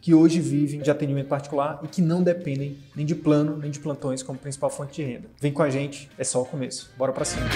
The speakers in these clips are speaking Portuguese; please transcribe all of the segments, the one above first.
que hoje vivem de atendimento particular e que não dependem nem de plano nem de plantões como principal fonte de renda. Vem com a gente, é só o começo. Bora para cima.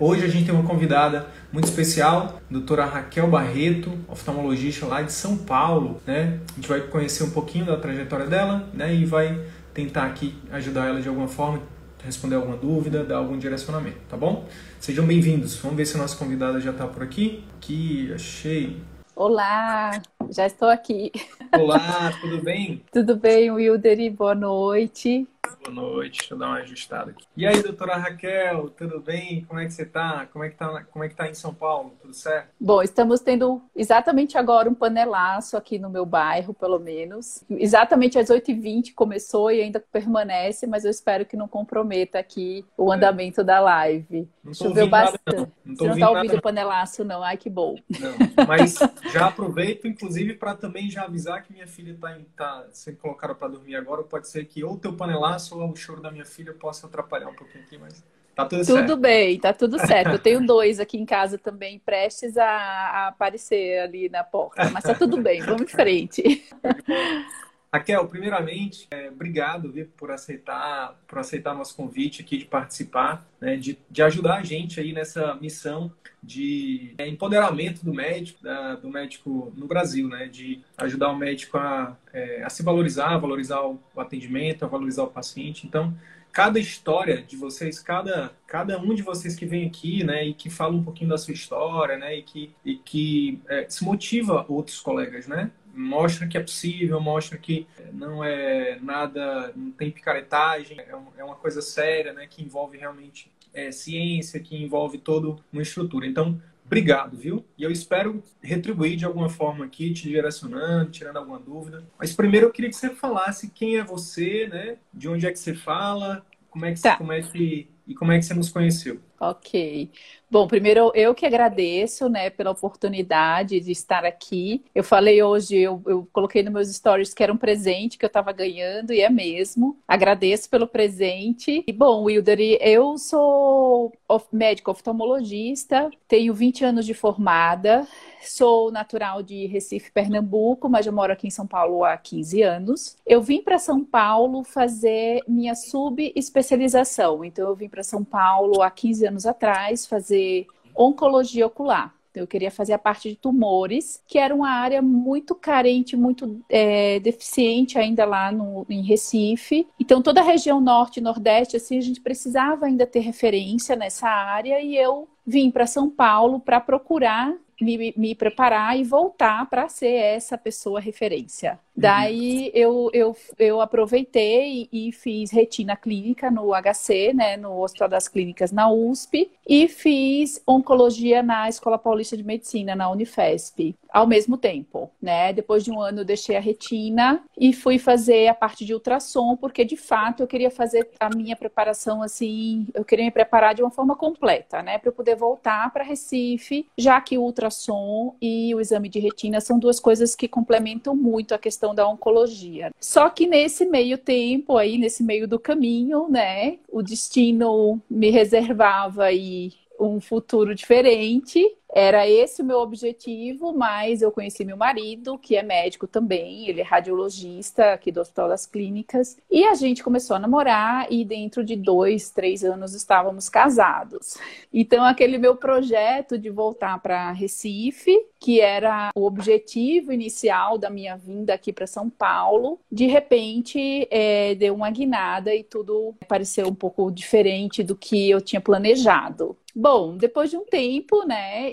Hoje a gente tem uma convidada muito especial, doutora Raquel Barreto, oftalmologista lá de São Paulo, né? A gente vai conhecer um pouquinho da trajetória dela, né? E vai tentar aqui ajudar ela de alguma forma, responder alguma dúvida, dar algum direcionamento, tá bom? Sejam bem-vindos. Vamos ver se a nossa convidada já está por aqui. Aqui, achei. Olá, já estou aqui. Olá, tudo bem? tudo bem, Wilder? Boa noite. Boa noite, deixa eu dar uma ajustada aqui. E aí, doutora Raquel, tudo bem? Como é que você tá? Como é que tá, como é que tá em São Paulo? Tudo certo? Bom, estamos tendo exatamente agora um panelaço aqui no meu bairro, pelo menos. Exatamente às 8h20 começou e ainda permanece, mas eu espero que não comprometa aqui o é. andamento da live. Não Choveu bastante. Nada, não. Não Você não tá ouvindo o panelaço, não. Ai, que bom. Não, mas já aproveito, inclusive, para também já avisar que minha filha tá, em, tá sendo colocada para dormir agora. Pode ser que ou o teu panelaço ou o choro da minha filha possa atrapalhar um pouquinho aqui, mas tá tudo, tudo certo. Tudo bem, tá tudo certo. Eu tenho dois aqui em casa também, prestes a, a aparecer ali na porta. Mas tá tudo bem, vamos em frente. Raquel, primeiramente, é, obrigado viu, por aceitar por aceitar nosso convite aqui de participar, né, de, de ajudar a gente aí nessa missão de é, empoderamento do médico, da, do médico no Brasil, né, de ajudar o médico a, é, a se valorizar, a valorizar o, o atendimento, a valorizar o paciente. Então, cada história de vocês, cada, cada um de vocês que vem aqui, né, e que fala um pouquinho da sua história, né, e que, e que é, se motiva outros colegas, né, mostra que é possível, mostra que não é nada, não tem picaretagem, é, é uma coisa séria, né, que envolve realmente é, ciência, que envolve toda uma estrutura. Então, obrigado, viu? E eu espero retribuir de alguma forma aqui, te direcionando, tirando alguma dúvida. Mas primeiro eu queria que você falasse quem é você, né? De onde é que você fala, como é que, tá. como é que e como é que você nos conheceu? Ok. Bom, primeiro eu que agradeço, né, pela oportunidade de estar aqui. Eu falei hoje, eu, eu coloquei nos meus stories que era um presente que eu estava ganhando e é mesmo. Agradeço pelo presente. E bom, Wilder, eu sou médico oftalmologista, tenho 20 anos de formada. Sou natural de Recife, Pernambuco, mas eu moro aqui em São Paulo há 15 anos. Eu vim para São Paulo fazer minha subespecialização. Então, eu vim para São Paulo há 15 anos atrás fazer oncologia ocular. Eu queria fazer a parte de tumores, que era uma área muito carente, muito é, deficiente ainda lá no, em Recife. Então, toda a região norte e nordeste, assim, a gente precisava ainda ter referência nessa área e eu vim para São Paulo para procurar me, me preparar e voltar para ser essa pessoa referência. Daí eu, eu, eu aproveitei e, fiz retina clínica no HC, né, no Hospital das Clínicas na USP, e fiz oncologia na Escola Paulista de Medicina, na Unifesp, ao mesmo tempo, né? Depois de um ano eu deixei a retina e fui fazer a parte de ultrassom, porque de fato eu queria fazer a minha preparação assim, eu queria me preparar de uma forma completa, né, para eu poder voltar para Recife, já que o ultrassom e o exame de retina são duas coisas que complementam muito a questão da oncologia. Só que nesse meio tempo aí, nesse meio do caminho, né, o destino me reservava aí um futuro diferente era esse o meu objetivo, mas eu conheci meu marido, que é médico também, ele é radiologista aqui do Hospital das Clínicas, e a gente começou a namorar e dentro de dois, três anos estávamos casados. Então, aquele meu projeto de voltar para Recife, que era o objetivo inicial da minha vinda aqui para São Paulo, de repente é, deu uma guinada e tudo pareceu um pouco diferente do que eu tinha planejado. Bom, depois de um tempo, né,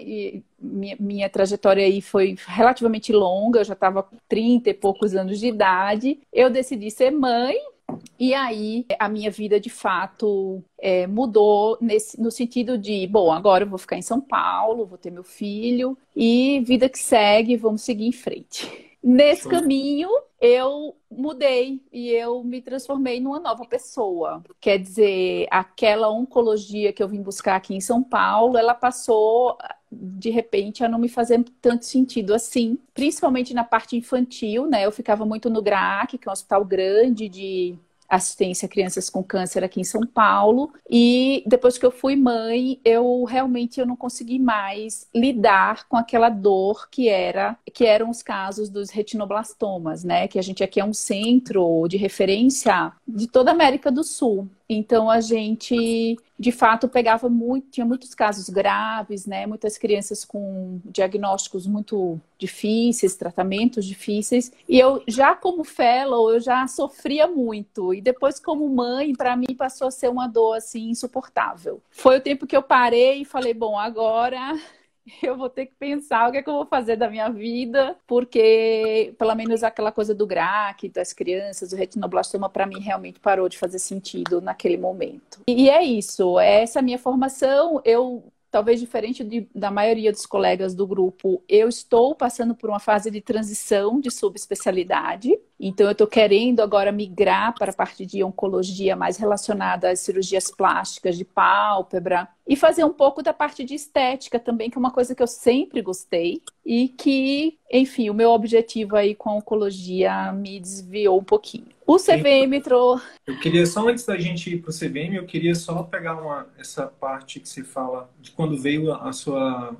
minha, minha trajetória aí foi relativamente longa, eu já estava com 30 e poucos anos de idade. Eu decidi ser mãe, e aí a minha vida de fato é, mudou nesse, no sentido de, bom, agora eu vou ficar em São Paulo, vou ter meu filho e vida que segue, vamos seguir em frente. Nesse caminho, eu mudei e eu me transformei numa nova pessoa. Quer dizer, aquela oncologia que eu vim buscar aqui em São Paulo, ela passou de repente a não me fazer tanto sentido assim, principalmente na parte infantil, né? Eu ficava muito no GRAC, que é um hospital grande de assistência a crianças com câncer aqui em São Paulo. E depois que eu fui mãe, eu realmente eu não consegui mais lidar com aquela dor que era que eram os casos dos retinoblastomas, né? Que a gente aqui é um centro de referência de toda a América do Sul. Então a gente, de fato, pegava muito, tinha muitos casos graves, né? Muitas crianças com diagnósticos muito difíceis, tratamentos difíceis. E eu já como fellow, eu já sofria muito. E depois como mãe, para mim passou a ser uma dor assim insuportável. Foi o tempo que eu parei e falei, bom, agora eu vou ter que pensar o que é que eu vou fazer da minha vida, porque pelo menos aquela coisa do GRAC, das crianças, o retinoblastoma, para mim realmente parou de fazer sentido naquele momento. E é isso, essa minha formação, eu talvez diferente de, da maioria dos colegas do grupo, eu estou passando por uma fase de transição de subespecialidade. Então, eu estou querendo agora migrar para a parte de oncologia mais relacionada às cirurgias plásticas de pálpebra e fazer um pouco da parte de estética também, que é uma coisa que eu sempre gostei e que, enfim, o meu objetivo aí com a oncologia me desviou um pouquinho. O CVM entrou. Eu queria só antes da gente ir para o CVM, eu queria só pegar uma, essa parte que você fala de quando veio a sua.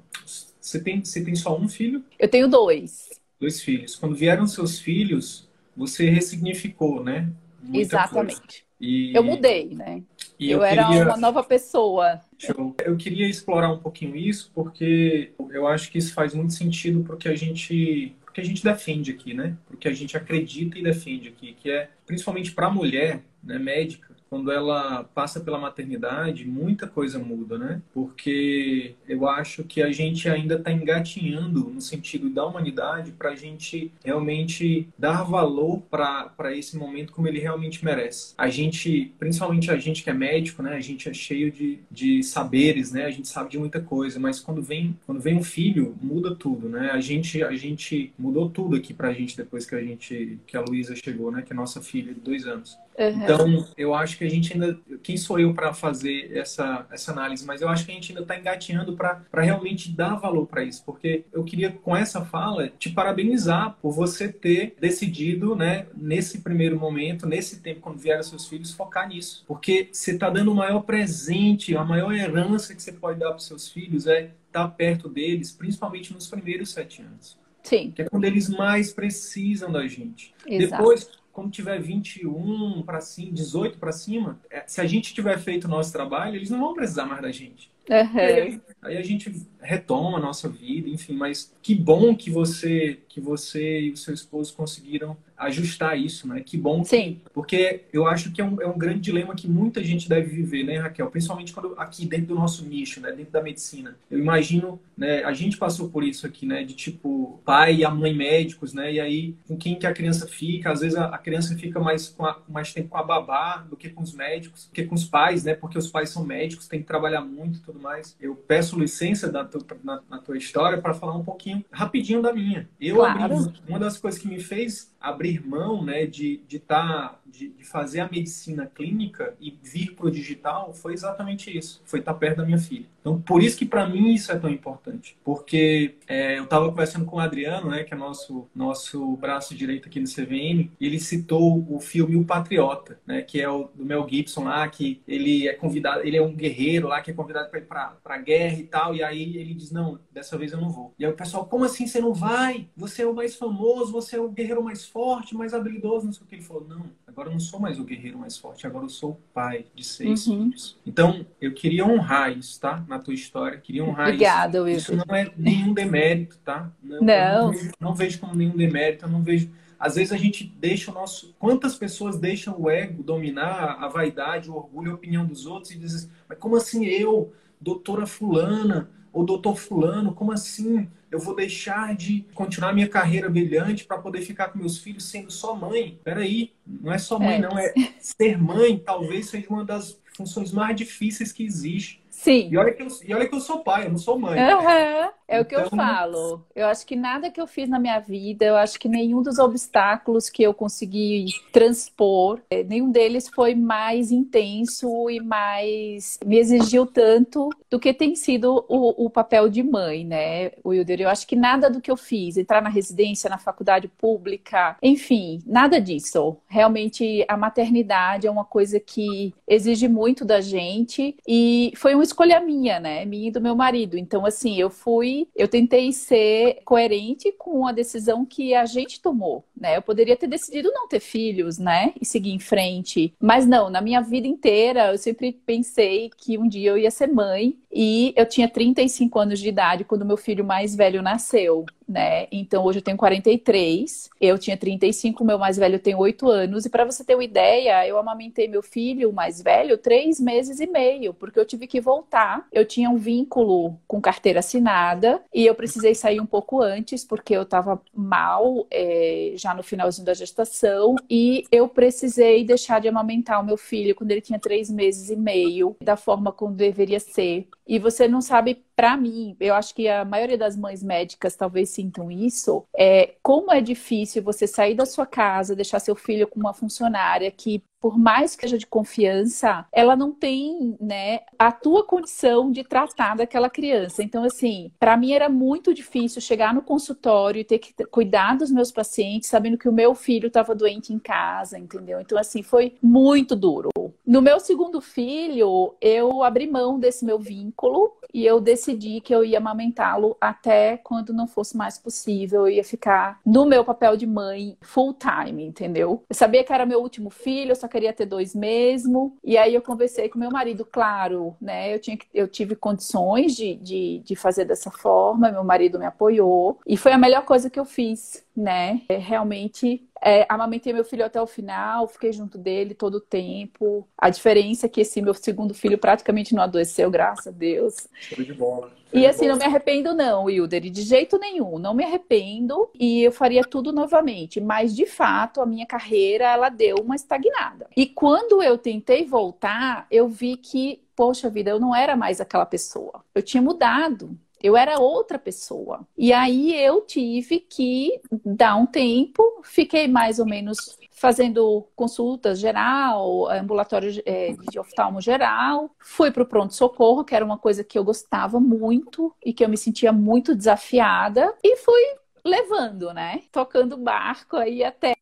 Você tem, você tem só um filho? Eu tenho dois. Dois filhos. Quando vieram seus filhos, você ressignificou, né? Muita Exatamente. E... Eu mudei, né? E eu, eu era queria... uma nova pessoa. Show. Eu queria explorar um pouquinho isso, porque eu acho que isso faz muito sentido porque a gente que a gente defende aqui, né? Porque a gente acredita e defende aqui, que é principalmente para a mulher, né, médica, quando ela passa pela maternidade, muita coisa muda, né? Porque eu acho que a gente ainda está engatinhando no sentido da humanidade para a gente realmente dar valor para esse momento como ele realmente merece. A gente, principalmente a gente que é médico, né? A gente é cheio de, de saberes, né? A gente sabe de muita coisa, mas quando vem, quando vem um filho, muda tudo, né? A gente, a gente mudou tudo aqui para a gente depois que a gente, que a Luísa chegou, né? Que é nossa filha de dois anos. Uhum. Então, eu acho que a gente ainda. Quem sou eu para fazer essa, essa análise? Mas eu acho que a gente ainda está engateando para realmente dar valor para isso. Porque eu queria, com essa fala, te parabenizar por você ter decidido, né, nesse primeiro momento, nesse tempo, quando vieram seus filhos, focar nisso. Porque você está dando o maior presente, a maior herança que você pode dar para seus filhos é estar tá perto deles, principalmente nos primeiros sete anos. Sim. Que é quando eles mais precisam da gente. Exato. Depois quando tiver 21 para cima, 18 para cima, é, se a gente tiver feito o nosso trabalho, eles não vão precisar mais da gente. Uhum. Aí, a gente retoma a nossa vida, enfim, mas que bom que você que você e o seu esposo conseguiram ajustar isso, né? Que bom. Sim. porque eu acho que é um, é um grande dilema que muita gente deve viver, né, Raquel? Principalmente quando aqui dentro do nosso nicho, né? Dentro da medicina. Eu imagino, né? A gente passou por isso aqui, né? De tipo, pai e a mãe médicos, né? E aí, com quem que a criança fica? Às vezes a, a criança fica mais, com a, mais tempo com a babá do que com os médicos, do que com os pais, né? Porque os pais são médicos, tem que trabalhar muito e tudo mais. Eu peço licença da tua, na, na tua história para falar um pouquinho rapidinho da minha. Eu claro. abri, uma das coisas que me fez abrir mão né, de, de, tá, de, de fazer a medicina clínica e vir para o digital foi exatamente isso. Foi estar tá perto da minha filha. Então, por isso que para mim isso é tão importante. Porque é, eu estava conversando com o Adriano, né, que é nosso, nosso braço direito aqui no CVM, e ele citou o filme O Patriota, né, que é o do Mel Gibson lá, que ele é convidado, ele é um guerreiro lá que é convidado para ir para a guerra e tal, e aí ele diz: Não, dessa vez eu não vou. E aí o pessoal, como assim você não vai? Você é o mais famoso, você é o guerreiro mais forte, mais habilidoso, não sei o que. Ele falou: Não, agora eu não sou mais o guerreiro mais forte, agora eu sou o pai de seis uhum. filhos. Então, eu queria honrar isso, tá? Na tua história, queria honrar Obrigada, isso. Isso não é nenhum demérito, tá? Não. Não. Vejo, não vejo como nenhum demérito, eu não vejo. Às vezes a gente deixa o nosso. Quantas pessoas deixam o ego dominar a vaidade, o orgulho, a opinião dos outros e dizem, mas como assim eu, doutora Fulana, ô doutor fulano, como assim? Eu vou deixar de continuar minha carreira brilhante para poder ficar com meus filhos sendo só mãe? Peraí, não é só mãe, é. não, é ser mãe talvez seja uma das funções mais difíceis que existe. Sim. E olha, que eu, e olha que eu sou pai, eu não sou mãe. Uhum. É o que eu então, falo. Eu acho que nada que eu fiz na minha vida, eu acho que nenhum dos obstáculos que eu consegui transpor, eh, nenhum deles foi mais intenso e mais me exigiu tanto do que tem sido o, o papel de mãe, né, Wilder? Eu acho que nada do que eu fiz, entrar na residência, na faculdade pública, enfim, nada disso. Realmente a maternidade é uma coisa que exige muito da gente e foi uma escolha minha, né, minha e do meu marido. Então, assim, eu fui eu tentei ser coerente com a decisão que a gente tomou, né? Eu poderia ter decidido não ter filhos, né? E seguir em frente. Mas não, na minha vida inteira, eu sempre pensei que um dia eu ia ser mãe e eu tinha 35 anos de idade quando meu filho mais velho nasceu né? Então hoje eu tenho 43, eu tinha 35, meu mais velho tem 8 anos, e para você ter uma ideia, eu amamentei meu filho mais velho três meses e meio, porque eu tive que voltar. Eu tinha um vínculo com carteira assinada e eu precisei sair um pouco antes, porque eu estava mal é, já no finalzinho da gestação, e eu precisei deixar de amamentar o meu filho quando ele tinha três meses e meio, da forma como deveria ser. E você não sabe para mim, eu acho que a maioria das mães médicas talvez sintam isso, é como é difícil você sair da sua casa, deixar seu filho com uma funcionária que por mais que seja de confiança, ela não tem, né, a tua condição de tratar daquela criança. Então, assim, para mim era muito difícil chegar no consultório e ter que cuidar dos meus pacientes, sabendo que o meu filho estava doente em casa, entendeu? Então, assim, foi muito duro. No meu segundo filho, eu abri mão desse meu vínculo e eu decidi que eu ia amamentá-lo até quando não fosse mais possível. Eu ia ficar no meu papel de mãe full time, entendeu? Eu sabia que era meu último filho, eu só queria ter dois mesmo. E aí eu conversei com meu marido, claro, né? Eu, tinha, eu tive condições de, de, de fazer dessa forma, meu marido me apoiou. E foi a melhor coisa que eu fiz, né? É, realmente é, amamentei meu filho até o final, fiquei junto dele todo o tempo. A diferença é que esse meu segundo filho praticamente não adoeceu, graças a Deus. Show de bola. E assim, não me arrependo, não, Wilder, de jeito nenhum. Não me arrependo e eu faria tudo novamente. Mas, de fato, a minha carreira ela deu uma estagnada. E quando eu tentei voltar, eu vi que, poxa vida, eu não era mais aquela pessoa. Eu tinha mudado. Eu era outra pessoa. E aí eu tive que dar um tempo, fiquei mais ou menos fazendo consultas geral, ambulatório é, de oftalmo geral. Fui para o pronto-socorro, que era uma coisa que eu gostava muito e que eu me sentia muito desafiada. E fui levando, né? Tocando barco aí até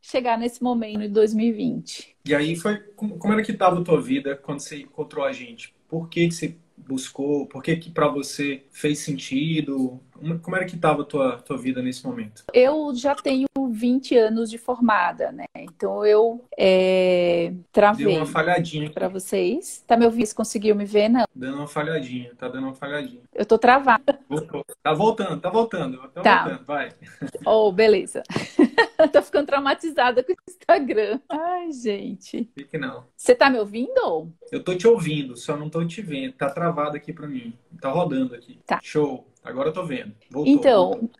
chegar nesse momento de 2020. E aí foi como era que estava a tua vida quando você encontrou a gente? Por que, que você buscou? Por que, que para você fez sentido? Como era que estava a tua, tua vida nesse momento? Eu já tenho 20 anos de formada, né? Então eu é, travei. Deu uma falhadinha. Para vocês. Tá me ouvindo? Você conseguiu me ver? Não. Dando uma falhadinha. Tá dando uma falhadinha. Eu tô travada. Voltou. Tá voltando, tá voltando. Tá, tá. voltando, vai. Oh, beleza. tô ficando traumatizada com o Instagram. Ai, gente. Fique não. Você tá me ouvindo? Eu tô te ouvindo, só não tô te vendo. Tá travado aqui para mim. Tá rodando aqui. Tá. Show. Agora eu tô vendo. Voltou, então, voltou.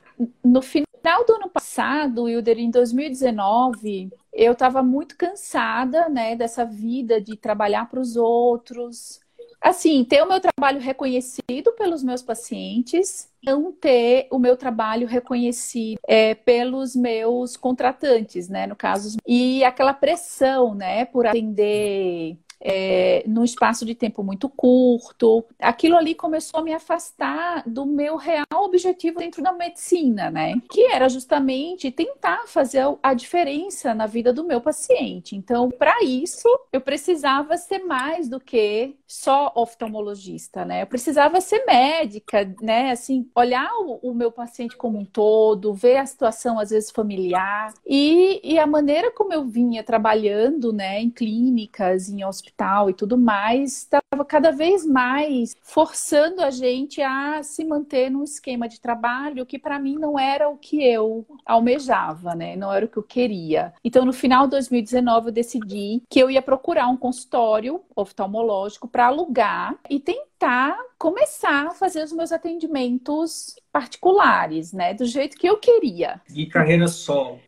no final do ano passado, Wilder, em 2019, eu estava muito cansada, né, dessa vida de trabalhar para os outros. Assim, ter o meu trabalho reconhecido pelos meus pacientes, não ter o meu trabalho reconhecido é, pelos meus contratantes, né, no caso, e aquela pressão, né, por atender é, num espaço de tempo muito curto. Aquilo ali começou a me afastar do meu real objetivo dentro da medicina, né? Que era justamente tentar fazer a diferença na vida do meu paciente. Então, para isso, eu precisava ser mais do que só oftalmologista, né? Eu precisava ser médica, né? Assim, olhar o, o meu paciente como um todo, ver a situação às vezes familiar e, e a maneira como eu vinha trabalhando, né, em clínicas, em hospitais hospital e tudo mais, estava cada vez mais forçando a gente a se manter num esquema de trabalho que para mim não era o que eu almejava, né? Não era o que eu queria. Então, no final de 2019, eu decidi que eu ia procurar um consultório oftalmológico para alugar e tentar tentar começar a fazer os meus atendimentos particulares, né? Do jeito que eu queria. E carreira solo.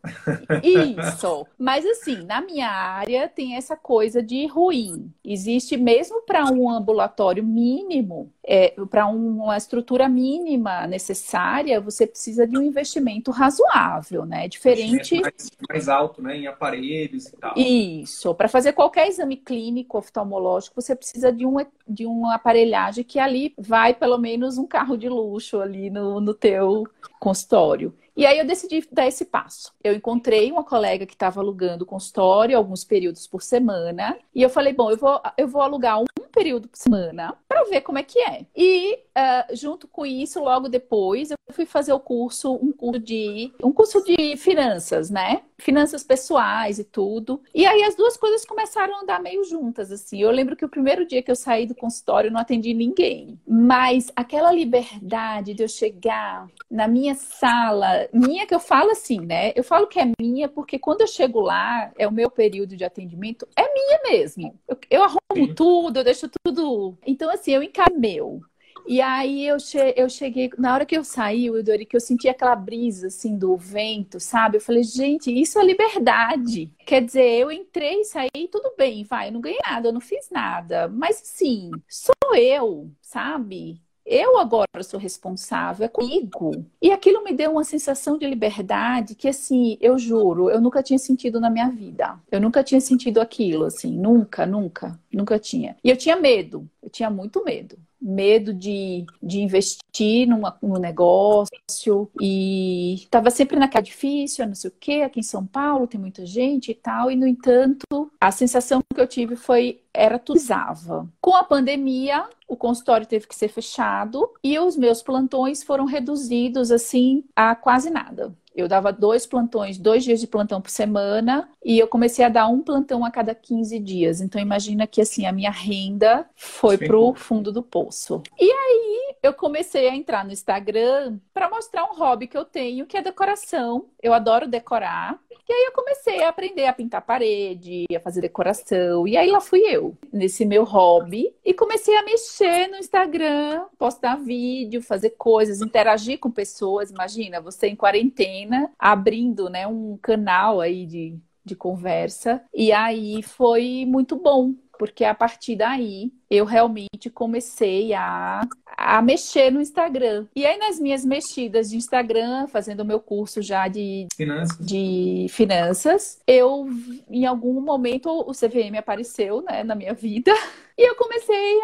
Isso. Mas assim, na minha área tem essa coisa de ruim. Existe mesmo para um ambulatório mínimo, é, para uma estrutura mínima necessária, você precisa de um investimento razoável, né? Diferente. Mais, mais alto, né? Em aparelhos e tal. Isso. Para fazer qualquer exame clínico oftalmológico, você precisa de, um, de uma aparelhagem que ali vai pelo menos um carro de luxo ali no, no teu consultório. E aí eu decidi dar esse passo. Eu encontrei uma colega que estava alugando o consultório alguns períodos por semana. E eu falei, bom, eu vou, eu vou alugar um período por semana para ver como é que é. E uh, junto com isso, logo depois, eu fui fazer o curso, um curso de um curso de finanças, né? Finanças pessoais e tudo. E aí as duas coisas começaram a andar meio juntas, assim. Eu lembro que o primeiro dia que eu saí do consultório eu não atendi ninguém. Mas aquela liberdade de eu chegar na minha sala, minha que eu falo assim, né? Eu falo que é minha porque quando eu chego lá, é o meu período de atendimento, é minha mesmo. Eu, eu arrumo Sim. tudo, eu deixo tudo. Então, assim, eu encaro meu. E aí eu, che eu cheguei, na hora que eu saí, o Idori, que eu senti aquela brisa assim do vento, sabe? Eu falei, gente, isso é liberdade. Quer dizer, eu entrei, saí, tudo bem, vai, eu não ganhei nada, eu não fiz nada. Mas sim, sou eu, sabe? Eu agora sou responsável, é comigo. E aquilo me deu uma sensação de liberdade que, assim, eu juro, eu nunca tinha sentido na minha vida. Eu nunca tinha sentido aquilo, assim, nunca, nunca, nunca tinha. E eu tinha medo, eu tinha muito medo medo de, de investir numa, num negócio e estava sempre naquela difícil, não sei o quê, aqui em São Paulo tem muita gente e tal, e no entanto, a sensação que eu tive foi era tuzava. Com a pandemia, o consultório teve que ser fechado e os meus plantões foram reduzidos assim a quase nada. Eu dava dois plantões, dois dias de plantão por semana, e eu comecei a dar um plantão a cada 15 dias. Então imagina que assim a minha renda foi Sim. pro fundo do poço. E aí eu comecei a entrar no Instagram para mostrar um hobby que eu tenho, que é decoração. Eu adoro decorar. E aí eu comecei a aprender a pintar parede, a fazer decoração. E aí lá fui eu, nesse meu hobby, e comecei a mexer no Instagram, postar vídeo, fazer coisas, interagir com pessoas. Imagina, você em quarentena, abrindo, né, um canal aí de de conversa. E aí foi muito bom, porque a partir daí eu realmente comecei a, a mexer no Instagram. E aí, nas minhas mexidas de Instagram, fazendo o meu curso já de finanças. de finanças, eu, em algum momento, o CVM apareceu né, na minha vida. E eu comecei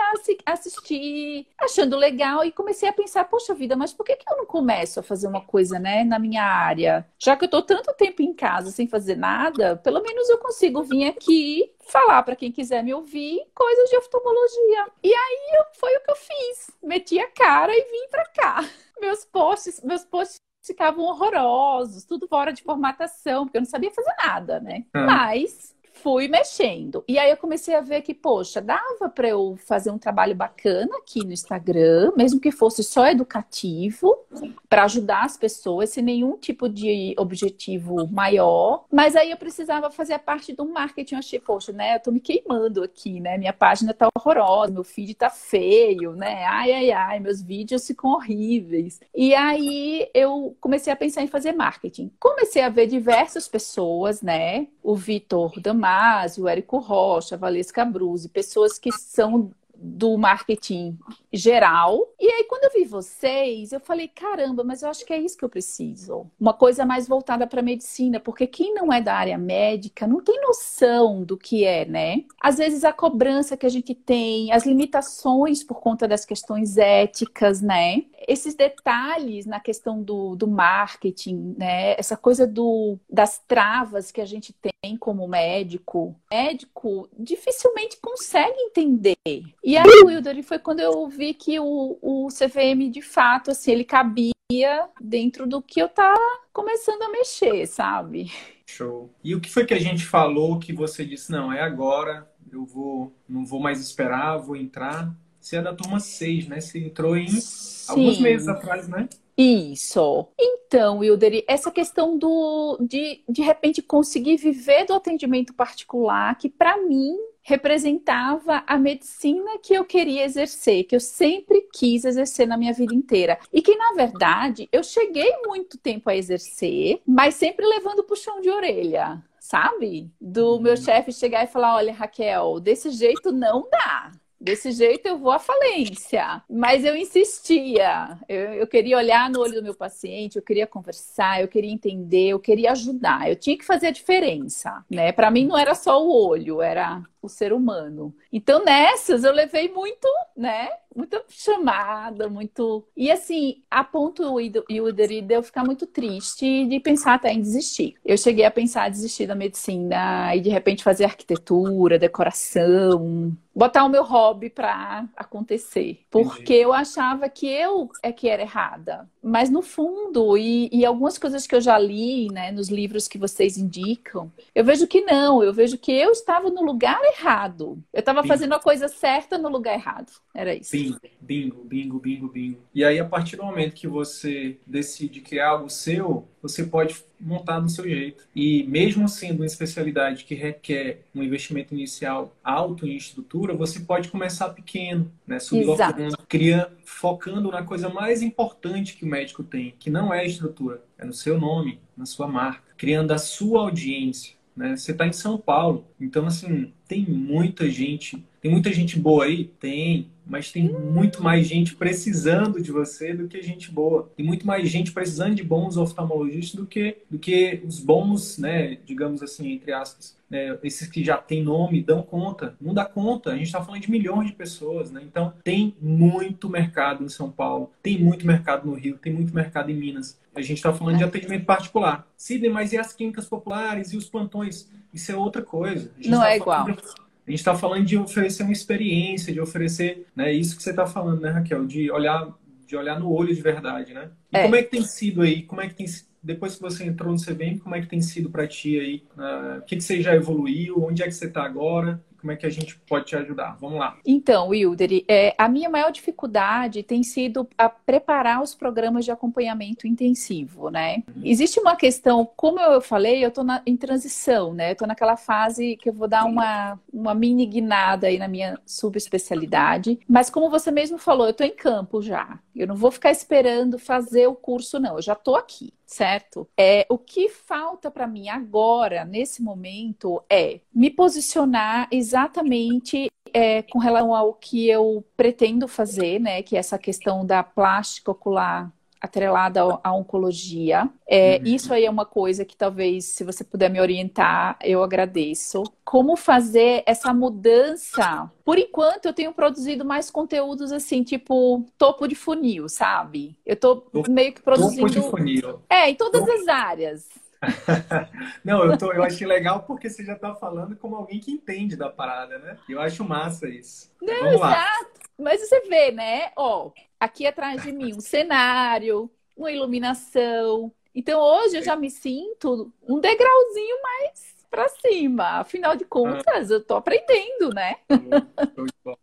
a assistir, achando legal, e comecei a pensar, poxa vida, mas por que, que eu não começo a fazer uma coisa, né, na minha área? Já que eu tô tanto tempo em casa sem fazer nada, pelo menos eu consigo vir aqui falar para quem quiser me ouvir coisas de oftalmologia. E aí foi o que eu fiz. Meti a cara e vim para cá. Meus posts, meus posts ficavam horrorosos, tudo fora de formatação, porque eu não sabia fazer nada, né? Ah. Mas fui mexendo. E aí eu comecei a ver que, poxa, dava para eu fazer um trabalho bacana aqui no Instagram, mesmo que fosse só educativo, para ajudar as pessoas, sem nenhum tipo de objetivo maior. Mas aí eu precisava fazer a parte do marketing. Eu achei, poxa, né, eu tô me queimando aqui, né? Minha página tá horrorosa, meu feed tá feio, né? Ai, ai, ai, meus vídeos ficam horríveis. E aí eu comecei a pensar em fazer marketing. Comecei a ver diversas pessoas, né? O Vitor Damasio, O Érico Rocha, Valesca Bruse, pessoas que são do marketing geral. E aí, quando eu vi vocês, eu falei: caramba, mas eu acho que é isso que eu preciso. Uma coisa mais voltada para medicina, porque quem não é da área médica não tem noção do que é, né? Às vezes a cobrança que a gente tem, as limitações por conta das questões éticas, né? Esses detalhes na questão do, do marketing, né? Essa coisa do, das travas que a gente tem como médico. Médico dificilmente consegue entender. E aí, Wilder, foi quando eu vi que o, o CVM, de fato, assim, ele cabia dentro do que eu tá começando a mexer, sabe? Show. E o que foi que a gente falou que você disse, não, é agora, eu vou, não vou mais esperar, vou entrar? Você é da turma 6, né? Você entrou em Sim. alguns meses atrás, né? Isso. Então, Wilder, essa questão do de de repente conseguir viver do atendimento particular, que para mim representava a medicina que eu queria exercer, que eu sempre quis exercer na minha vida inteira. E que, na verdade, eu cheguei muito tempo a exercer, mas sempre levando puxão de orelha sabe? Do uhum. meu chefe chegar e falar: olha, Raquel, desse jeito não dá. Desse jeito eu vou à falência. Mas eu insistia. Eu, eu, queria olhar no olho do meu paciente, eu queria conversar, eu queria entender, eu queria ajudar. Eu tinha que fazer a diferença, né? Para mim não era só o olho, era o ser humano. Então nessas eu levei muito, né? Muita chamada, muito. E assim, a ponto e o de eu ficar muito triste de pensar até em desistir. Eu cheguei a pensar em desistir da medicina e de repente fazer arquitetura, decoração, botar o meu hobby para acontecer. Porque Entendi. eu achava que eu é que era errada. Mas no fundo, e, e, algumas coisas que eu já li, né, nos livros que vocês indicam, eu vejo que não, eu vejo que eu estava no lugar errado. Eu estava fazendo a coisa certa no lugar errado. Era isso. Bingo, bingo, bingo, bingo, bingo. E aí, a partir do momento que você decide que é algo seu, você pode montar do seu jeito. E mesmo sendo uma especialidade que requer um investimento inicial alto em estrutura, você pode começar pequeno, né? Sublocando, cria, focando na coisa mais importante que o médico tem, que não é a estrutura, é no seu nome, na sua marca, criando a sua audiência. Né? Você está em São Paulo, então assim tem muita gente, tem muita gente boa aí, tem, mas tem muito mais gente precisando de você do que gente boa. Tem muito mais gente precisando de bons oftalmologistas do que, do que os bons, né, digamos assim, entre aspas. né esses que já têm nome dão conta. Não dá conta. A gente está falando de milhões de pessoas, né? Então tem muito mercado em São Paulo, tem muito mercado no Rio, tem muito mercado em Minas. A gente está falando de atendimento particular. Sidney, mas e as clínicas populares e os plantões? Isso é outra coisa. Não tá é igual. De a gente está falando de oferecer uma experiência, de oferecer, né, isso que você está falando, né, Raquel, de olhar, de olhar no olho de verdade, né? E é. como é que tem sido aí? Como é que tem depois que você entrou no CBM, como é que tem sido para ti aí? Uh, o que, que você já evoluiu? Onde é que você está agora? Como é que a gente pode te ajudar? Vamos lá. Então, Wilder, é, a minha maior dificuldade tem sido a preparar os programas de acompanhamento intensivo, né? Uhum. Existe uma questão, como eu falei, eu estou em transição, né? Eu estou naquela fase que eu vou dar uma, uma mini guinada aí na minha subespecialidade, mas como você mesmo falou, eu estou em campo já. Eu não vou ficar esperando fazer o curso, não. Eu já estou aqui certo? É, o que falta para mim agora, nesse momento, é me posicionar exatamente é, com relação ao que eu pretendo fazer, né? Que é essa questão da plástica ocular atrelada à oncologia. É, uhum. Isso aí é uma coisa que talvez, se você puder me orientar, eu agradeço. Como fazer essa mudança? Por enquanto, eu tenho produzido mais conteúdos assim, tipo topo de funil, sabe? Eu tô meio que produzindo. Topo de funil. É, em todas topo... as áreas. Não, eu, tô, eu achei legal porque você já está falando como alguém que entende da parada, né? Eu acho massa isso. Não, Vamos exato. Lá. Mas você vê, né? Ó, aqui atrás de mim um cenário, uma iluminação. Então hoje eu já me sinto um degrauzinho mais para cima. Afinal de contas, eu tô aprendendo, né?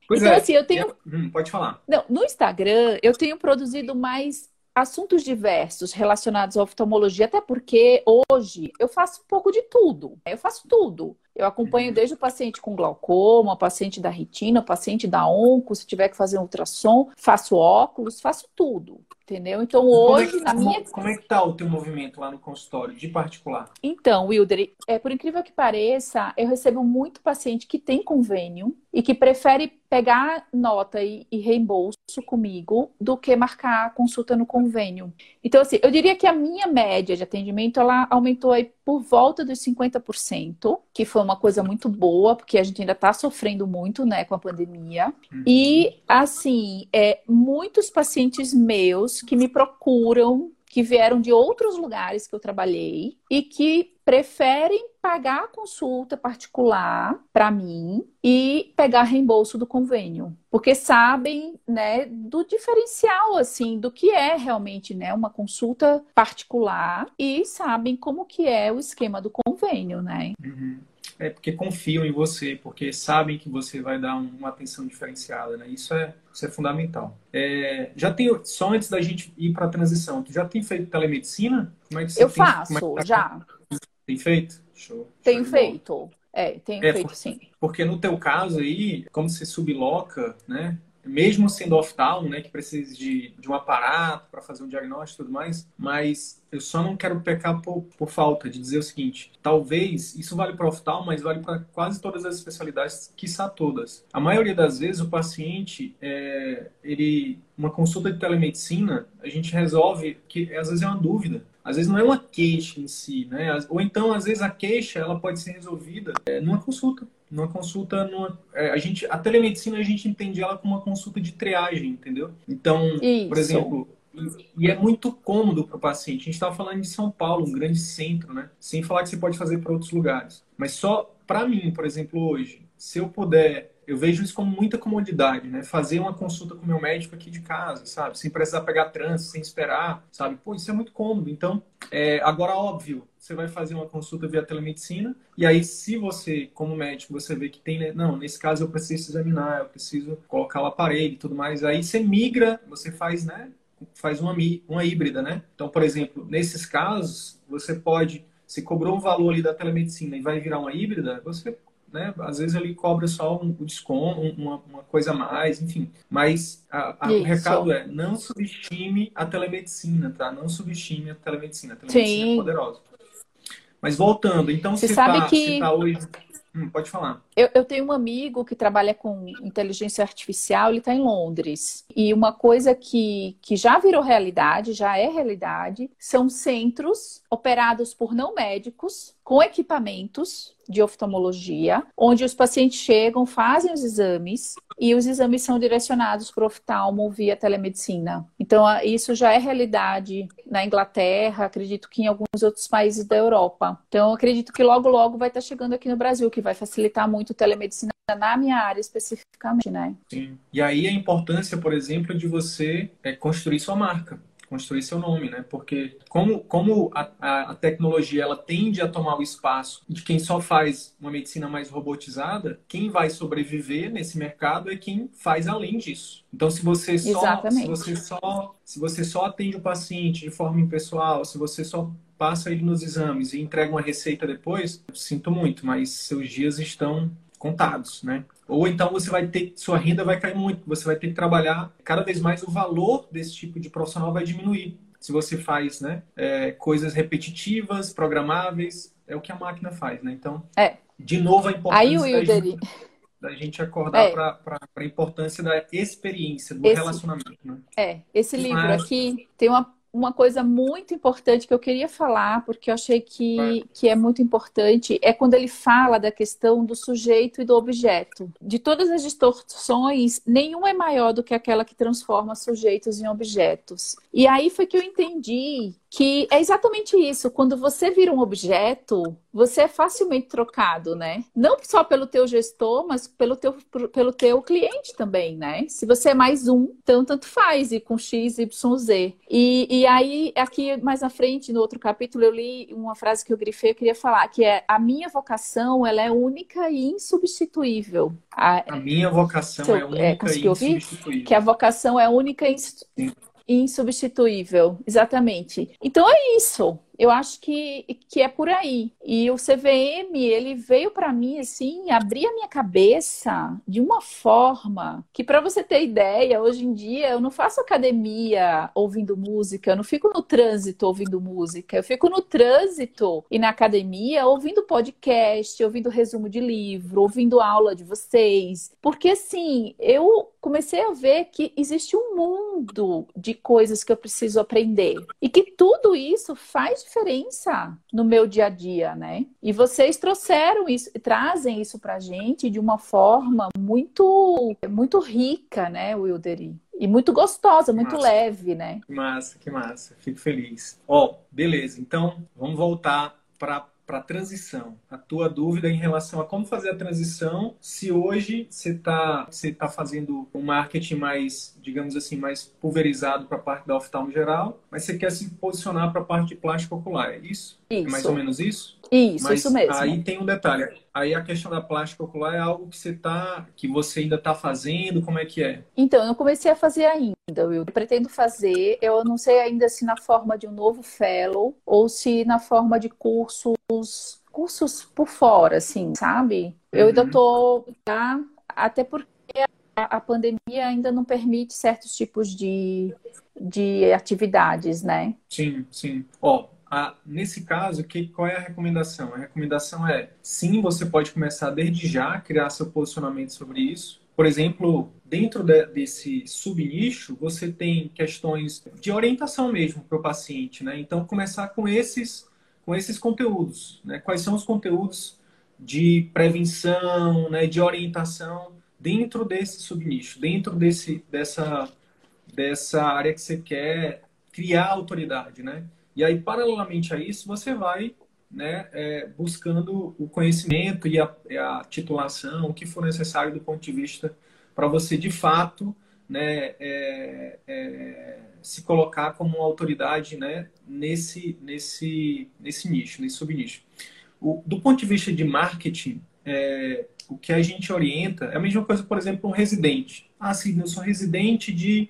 Pois então, é. assim, eu tenho. Hum, pode falar. Não, no Instagram, eu tenho produzido mais assuntos diversos relacionados à oftalmologia, até porque hoje eu faço um pouco de tudo. Eu faço tudo. Eu acompanho uhum. desde o paciente com glaucoma, o paciente da retina, o paciente da onco, se tiver que fazer um ultrassom, faço óculos, faço tudo. Entendeu? Então hoje, como é que, na minha. Como é que tá o teu movimento lá no consultório, de particular? Então, Wilder, é, por incrível que pareça, eu recebo muito paciente que tem convênio e que prefere pegar nota e, e reembolso comigo do que marcar consulta no convênio. Então, assim, eu diria que a minha média de atendimento ela aumentou aí por volta dos 50%, que foi uma coisa muito boa, porque a gente ainda está sofrendo muito, né, com a pandemia. Uhum. E, assim, é, muitos pacientes meus que me procuram, que vieram de outros lugares que eu trabalhei e que preferem pagar a consulta particular para mim e pegar reembolso do convênio, porque sabem, né, do diferencial assim, do que é realmente, né, uma consulta particular e sabem como que é o esquema do convênio, né? Uhum. É porque confiam em você, porque sabem que você vai dar uma atenção diferenciada, né? Isso é, isso é fundamental. É, já tem, só antes da gente ir para a transição, tu já tem feito telemedicina? Como é que você Eu tem, faço, é tá? já. Tem feito? Show. Tenho feito. É, tenho é, feito por, sim. Porque no teu caso aí, como você subloca, né? Mesmo sendo off-town, né, que precisa de, de um aparato para fazer um diagnóstico e tudo mais, mas eu só não quero pecar por, por falta de dizer o seguinte: talvez isso vale para off-town, mas vale para quase todas as especialidades, quiçá todas. A maioria das vezes o paciente, é, ele, uma consulta de telemedicina, a gente resolve que às vezes é uma dúvida. Às vezes não é uma queixa em si, né? Ou então, às vezes, a queixa ela pode ser resolvida é, numa consulta numa consulta, numa, é, a gente, a telemedicina a gente entende ela como uma consulta de triagem, entendeu? Então, Isso. por exemplo, e, é muito cômodo para o paciente. A gente estava falando de São Paulo, um grande centro, né? Sem falar que você pode fazer para outros lugares. Mas só para mim, por exemplo, hoje, se eu puder eu vejo isso como muita comodidade, né? Fazer uma consulta com meu médico aqui de casa, sabe? Sem precisar pegar trânsito, sem esperar, sabe? Pô, isso é muito cômodo. Então, é, agora, óbvio, você vai fazer uma consulta via telemedicina e aí, se você, como médico, você vê que tem, né? não, nesse caso eu preciso examinar, eu preciso colocar o aparelho e tudo mais, aí você migra, você faz, né? Faz uma, uma híbrida, né? Então, por exemplo, nesses casos, você pode se cobrou um valor ali da telemedicina e vai virar uma híbrida, você né? Às vezes ele cobra só um, um desconto, uma, uma, coisa a mais, enfim. Mas a, a, o recado é não subestime a telemedicina, tá? Não subestime a telemedicina. A telemedicina é Sim. é poderosa. Mas voltando, então você sabe tá, que... tá hoje. Hum, pode falar. Eu, eu, tenho um amigo que trabalha com inteligência artificial, ele está em Londres. E uma coisa que, que já virou realidade, já é realidade, são centros operados por não médicos, com equipamentos de oftalmologia, onde os pacientes chegam, fazem os exames e os exames são direcionados para o oftalmo via telemedicina. Então, isso já é realidade na Inglaterra, acredito que em alguns outros países da Europa. Então, acredito que logo, logo vai estar chegando aqui no Brasil, que vai facilitar muito telemedicina na minha área especificamente, né? Sim. E aí a importância, por exemplo, de você é, construir sua marca construir seu nome, né? Porque como, como a, a, a, tecnologia ela tende a tomar o espaço de quem só faz uma medicina mais robotizada, quem vai sobreviver nesse mercado é quem faz além disso. Então, se você só, Exatamente. se você só, se você só atende o paciente de forma impessoal, se você só passa ele nos exames e entrega uma receita depois, sinto muito, mas seus dias estão contados, né? Ou então você vai ter, sua renda vai cair muito, você vai ter que trabalhar cada vez mais o valor desse tipo de profissional vai diminuir. Se você faz, né, é, coisas repetitivas, programáveis, é o que a máquina faz, né? Então, é. de novo a importância Aí, da, gente, da gente acordar é. para a importância da experiência, do esse, relacionamento, né? É, esse livro Mas... aqui tem uma uma coisa muito importante que eu queria falar, porque eu achei que, que é muito importante, é quando ele fala da questão do sujeito e do objeto. De todas as distorções, nenhuma é maior do que aquela que transforma sujeitos em objetos. E aí foi que eu entendi que é exatamente isso. Quando você vira um objeto, você é facilmente trocado, né? Não só pelo teu gestor, mas pelo teu, pelo teu cliente também, né? Se você é mais um, então tanto faz, e com X, Y, Z. E, e aí, aqui mais à frente, no outro capítulo, eu li uma frase que eu grifei, eu queria falar, que é a minha vocação, ela é única e insubstituível. A, a minha vocação é única é, e insubstituível. Que a vocação é única e insubstituível insubstituível, exatamente. Então é isso eu acho que, que é por aí. E o CVM, ele veio para mim, assim, abrir a minha cabeça de uma forma que, para você ter ideia, hoje em dia eu não faço academia ouvindo música, eu não fico no trânsito ouvindo música, eu fico no trânsito e na academia ouvindo podcast, ouvindo resumo de livro, ouvindo aula de vocês. Porque, assim, eu comecei a ver que existe um mundo de coisas que eu preciso aprender e que tudo isso faz diferença no meu dia a dia, né? E vocês trouxeram isso, trazem isso pra gente de uma forma muito, muito rica, né, Wilderi? E muito gostosa, muito massa. leve, né? Que massa, que massa. Fico feliz. Ó, oh, beleza. Então, vamos voltar para para transição. A tua dúvida em relação a como fazer a transição, se hoje você está você tá fazendo um marketing mais, digamos assim, mais pulverizado para a parte da oftalmo geral, mas você quer se posicionar para a parte de plástico ocular, é isso? Isso. É mais ou menos isso? Isso, Mas isso mesmo. Aí tem um detalhe. Aí a questão da plástica ocular é algo que você tá, que você ainda está fazendo, como é que é? Então, eu comecei a fazer ainda, eu pretendo fazer, eu não sei ainda se na forma de um novo fellow ou se na forma de cursos cursos por fora, assim, sabe? Eu ainda uhum. tô, tá? Até porque a, a pandemia ainda não permite certos tipos de, de atividades, né? Sim, sim. Ó, nesse caso, que, qual é a recomendação? A recomendação é, sim, você pode começar desde já a criar seu posicionamento sobre isso. Por exemplo, dentro de, desse subnicho, você tem questões de orientação mesmo para o paciente, né? Então, começar com esses, com esses conteúdos, né? Quais são os conteúdos de prevenção, né? De orientação dentro desse subnicho, dentro desse, dessa, dessa área que você quer criar autoridade, né? E aí, paralelamente a isso, você vai né, é, buscando o conhecimento e a, a, titulação, o que for necessário do ponto de vista para você, de fato, né, é, é, se colocar como uma autoridade né, nesse, nesse, nesse nicho, nesse subnicho. O, do ponto de vista de marketing, é, o que a gente orienta é a mesma coisa, por exemplo, um residente. Ah, sim, eu sou residente de...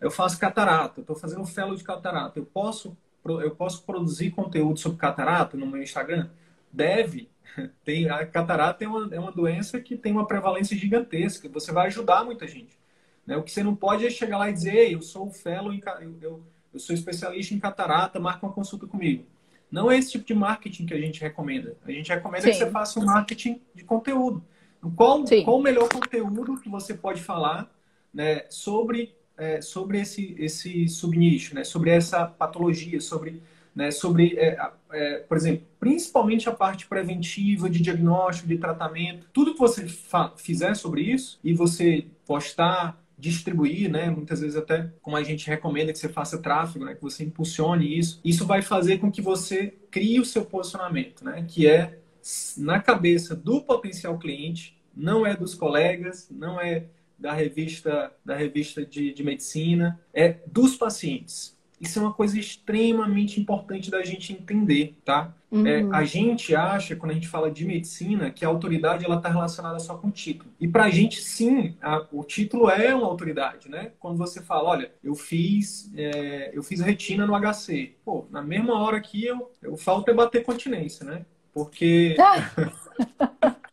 Eu faço catarata, estou fazendo fellow de catarata. Eu posso eu posso produzir conteúdo sobre catarata no meu Instagram? Deve. Tem, a catarata é uma, é uma doença que tem uma prevalência gigantesca. Você vai ajudar muita gente. Né? O que você não pode é chegar lá e dizer, Ei, eu sou o fellow, em, eu, eu, eu sou especialista em catarata, marca uma consulta comigo. Não é esse tipo de marketing que a gente recomenda. A gente recomenda Sim. que você faça um marketing de conteúdo. Qual, qual o melhor conteúdo que você pode falar né, sobre é, sobre esse, esse subnicho, né? sobre essa patologia, sobre, né? sobre é, é, por exemplo, principalmente a parte preventiva, de diagnóstico, de tratamento. Tudo que você fizer sobre isso e você postar, distribuir, né? Muitas vezes até como a gente recomenda que você faça tráfego, né? Que você impulsione isso. Isso vai fazer com que você crie o seu posicionamento, né? Que é na cabeça do potencial cliente, não é dos colegas, não é da revista, da revista de, de medicina, é dos pacientes. Isso é uma coisa extremamente importante da gente entender, tá? É, uhum. É, a gente acha, quando a gente fala de medicina, que a autoridade ela está relacionada só com o título. E para a gente, sim, a, o título é uma autoridade, né? Quando você fala, olha, eu fiz, é, eu fiz retina no HC. Pô, na mesma hora que eu, eu falta é bater continência, né? Porque...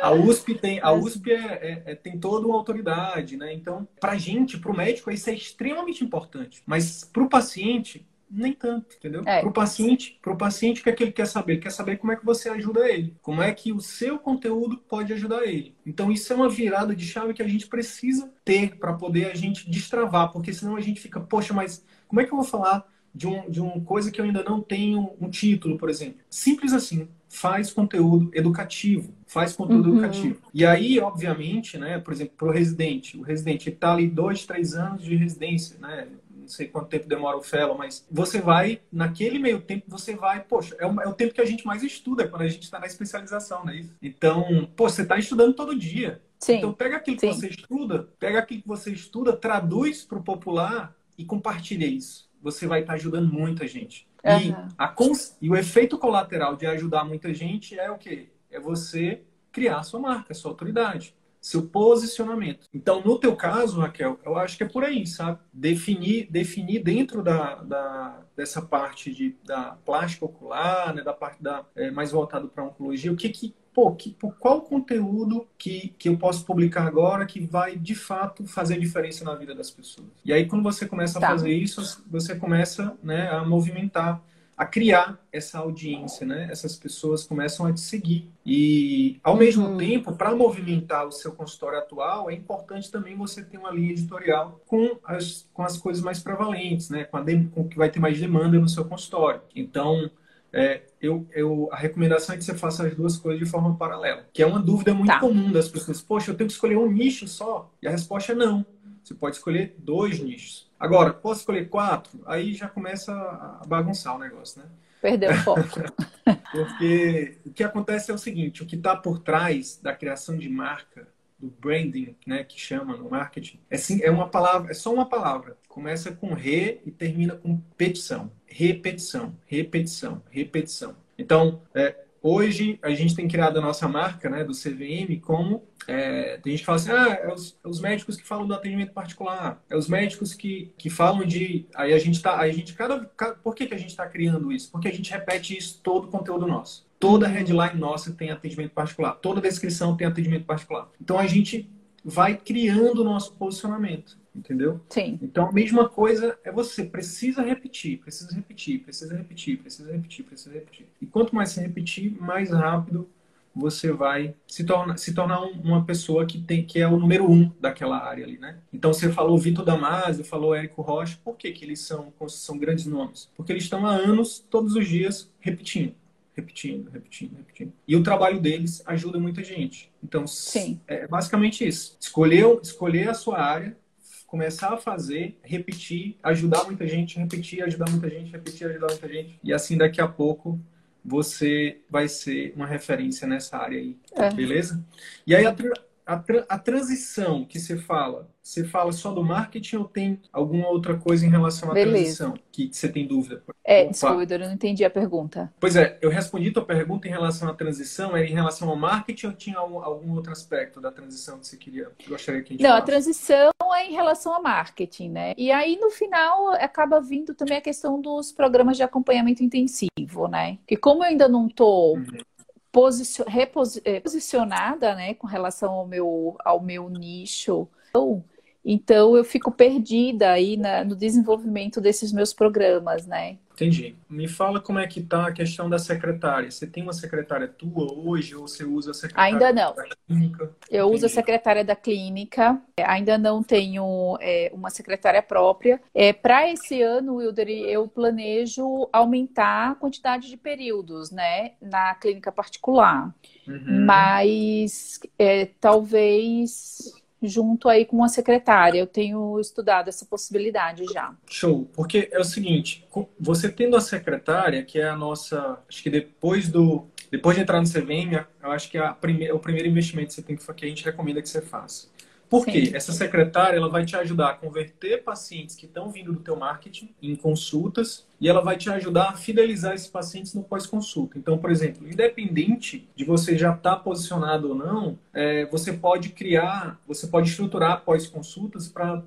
A USP tem, a USP é, é, é, tem toda uma autoridade, né? Então, para a gente, para o médico, isso é extremamente importante. Mas para o paciente, nem tanto, entendeu? É. Para o paciente, para o paciente, o que é que ele quer saber? Ele quer saber como é que você ajuda ele, como é que o seu conteúdo pode ajudar ele. Então isso é uma virada de chave que a gente precisa ter para poder a gente destravar, porque senão a gente fica, poxa, mas como é que eu vou falar de, um, de uma coisa que eu ainda não tenho um título, por exemplo? Simples assim faz conteúdo educativo, faz conteúdo uhum. educativo. E aí, obviamente, né, por exemplo, para o residente, o residente está ali dois, três anos de residência, né, não sei quanto tempo demora o fellow, mas você vai, naquele meio tempo, você vai, poxa, é o, é o tempo que a gente mais estuda quando a gente está na especialização, não é isso? Então, pô, você está estudando todo dia. Sim. Então, pega aquilo que Sim. você estuda, pega aquilo que você estuda, traduz para o popular e compartilha isso. Você vai estar tá ajudando muita gente. E, a cons... e o efeito colateral de ajudar muita gente é o quê? É você criar a sua marca, a sua autoridade, seu posicionamento. Então, no teu caso, Raquel, eu acho que é por aí, sabe? Definir, definir dentro da, da dessa parte de, da plástica ocular, né, da parte da, é, mais voltado para a oncologia, o que, que pô, que, qual conteúdo que, que eu posso publicar agora que vai de fato fazer diferença na vida das pessoas. E aí, quando você começa tá. a fazer isso, você começa né, a movimentar, a criar essa audiência, né? Essas pessoas começam a te seguir. E, ao mesmo uhum. tempo, para movimentar o seu consultório atual, é importante também você ter uma linha editorial com as, com as coisas mais prevalentes, né? Com, a, com o que vai ter mais demanda no seu consultório. Então, é, eu, eu, a recomendação é que você faça as duas coisas de forma paralela. Que é uma dúvida muito tá. comum das pessoas. Poxa, eu tenho que escolher um nicho só? E a resposta é não. Você pode escolher dois nichos. Agora, posso escolher quatro? Aí já começa a bagunçar o negócio, né? Perdeu o foco. Porque o que acontece é o seguinte: o que está por trás da criação de marca, do branding, né, que chama no marketing, é, sim, é uma palavra, é só uma palavra. Começa com re e termina com petição repetição, repetição, repetição. Então, é, hoje a gente tem criado a nossa marca né, do CVM como. É, tem gente que fala assim: ah, é os, é os, médicos que falam do atendimento particular, é os médicos que, que falam de. Aí a gente tá. Aí a gente, cada, cada por que, que a gente está criando isso? Porque a gente repete isso todo o conteúdo nosso. Toda headline nossa tem atendimento particular, toda descrição tem atendimento particular. Então a gente vai criando o nosso posicionamento, entendeu? Sim. Então a mesma coisa é você precisa repetir, precisa repetir, precisa repetir, precisa repetir, precisa repetir. E quanto mais você repetir, mais rápido você vai se tornar, se tornar uma pessoa que tem que é o número um daquela área ali, né? Então você falou Vitor Damasio, falou Érico Rocha, por que, que eles são, são grandes nomes? Porque eles estão há anos, todos os dias, repetindo, repetindo, repetindo, repetindo. E o trabalho deles ajuda muita gente. Então, Sim. é basicamente isso. Escolher, escolher a sua área, começar a fazer, repetir, ajudar muita gente, repetir, ajudar muita gente, repetir, ajudar muita gente. E assim, daqui a pouco, você vai ser uma referência nessa área aí, é. beleza? E aí a, a, a, transição que você fala, você fala só do marketing ou tem alguma outra coisa em relação à Beleza. transição que você tem dúvida? É, desculpa, eu não entendi a pergunta. Pois é, eu respondi tua pergunta em relação à transição, é em relação ao marketing ou tinha algum, algum outro aspecto da transição que você queria, gostaria que a gente Não, falasse? a transição é em relação ao marketing, né? E aí, no final, acaba vindo também a questão dos programas de acompanhamento intensivo, né? Que como eu ainda não estou uhum reposicionada, né, com relação ao meu, ao meu nicho. Então, eu fico perdida aí na, no desenvolvimento desses meus programas, né? Entendi. Me fala como é que está a questão da secretária. Você tem uma secretária tua hoje ou você usa a secretária Ainda não. da clínica? Eu Entendi. uso a secretária da clínica. Ainda não tenho é, uma secretária própria. É, Para esse ano, Wilder, eu planejo aumentar a quantidade de períodos, né, na clínica particular. Uhum. Mas é, talvez junto aí com uma secretária. Eu tenho estudado essa possibilidade já. Show, porque é o seguinte, você tendo a secretária, que é a nossa, acho que depois do depois de entrar no CVM, eu acho que é, a é o primeiro investimento que você tem que, que a gente recomenda que você faça. Por quê? Essa secretária ela vai te ajudar a converter pacientes que estão vindo do teu marketing em consultas e ela vai te ajudar a fidelizar esses pacientes no pós-consulta. Então, por exemplo, independente de você já estar tá posicionado ou não, é, você pode criar, você pode estruturar pós-consultas para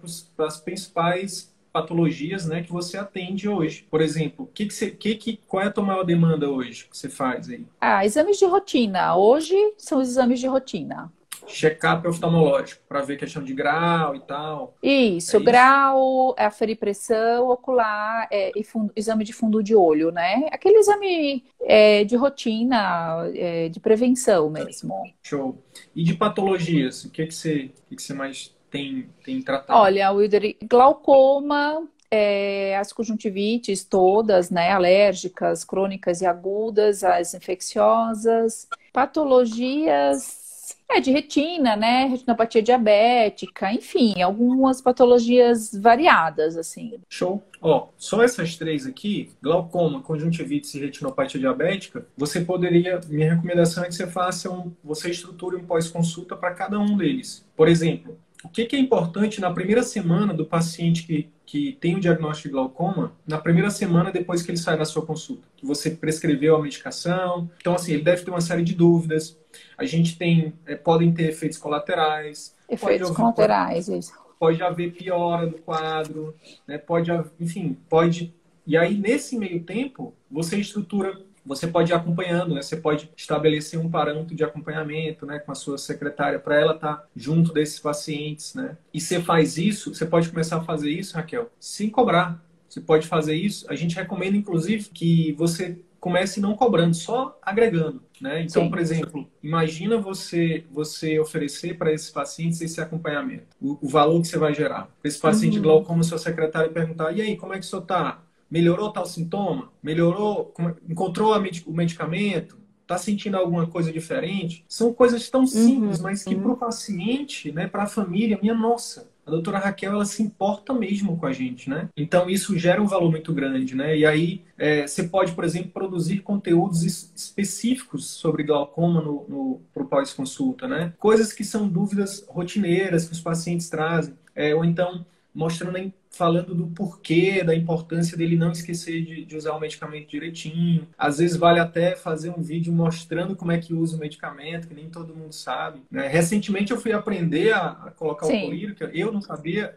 as principais patologias né, que você atende hoje. Por exemplo, que que você, que que, qual é a tua maior demanda hoje que você faz aí? Ah, exames de rotina. Hoje são os exames de rotina check-up oftalmológico para ver questão de grau e tal. Isso, é grau, é aferir pressão ocular é, e fundo, exame de fundo de olho, né? Aquele exame é, de rotina, é, de prevenção mesmo. Show. E de patologias, o que, que, você, o que, que você mais tem, tem tratado? Olha, Wilder, glaucoma, é, as conjuntivites todas, né, alérgicas, crônicas e agudas, as infecciosas, patologias é, de retina, né? Retinopatia diabética, enfim, algumas patologias variadas, assim. Show. Ó, só essas três aqui, glaucoma, conjuntivite e retinopatia diabética, você poderia, minha recomendação é que você faça um, você estruture um pós-consulta para cada um deles. Por exemplo, o que, que é importante na primeira semana do paciente que que tem o diagnóstico de glaucoma na primeira semana depois que ele sai da sua consulta, que você prescreveu a medicação. Então, assim, ele deve ter uma série de dúvidas. A gente tem, é, podem ter efeitos colaterais. Efeitos pode colaterais, isso. Pode haver piora do quadro, né? Pode, enfim, pode. E aí, nesse meio tempo, você estrutura você pode ir acompanhando, né? Você pode estabelecer um parâmetro de acompanhamento, né, com a sua secretária para ela estar tá junto desses pacientes, né? E você faz isso, você pode começar a fazer isso, Raquel, sem cobrar. Você pode fazer isso. A gente recomenda, inclusive, que você comece não cobrando, só agregando. Né? Então, Sim. por exemplo, imagina você você oferecer para esses pacientes esse acompanhamento, o, o, valor que você vai gerar. Esse paciente uhum. glaucoma, sua secretária perguntar, e aí, como é que o senhor está? Melhorou tal sintoma? Melhorou? Encontrou o medicamento? Está sentindo alguma coisa diferente? São coisas tão uhum, simples, uhum, mas que uhum. para o paciente, né, para a família, minha nossa, a doutora Raquel ela se importa mesmo com a gente, né? Então isso gera um valor muito grande, né? E aí é, você pode, por exemplo, produzir conteúdos específicos sobre glaucoma no, no pro pós-consulta, né? Coisas que são dúvidas rotineiras que os pacientes trazem, é, ou então mostrando, falando do porquê, da importância dele não esquecer de, de, usar o medicamento direitinho. Às vezes vale até fazer um vídeo mostrando como é que usa o medicamento, que nem todo mundo sabe. Né? Recentemente eu fui aprender a, a colocar Sim. o colírio, que eu não sabia.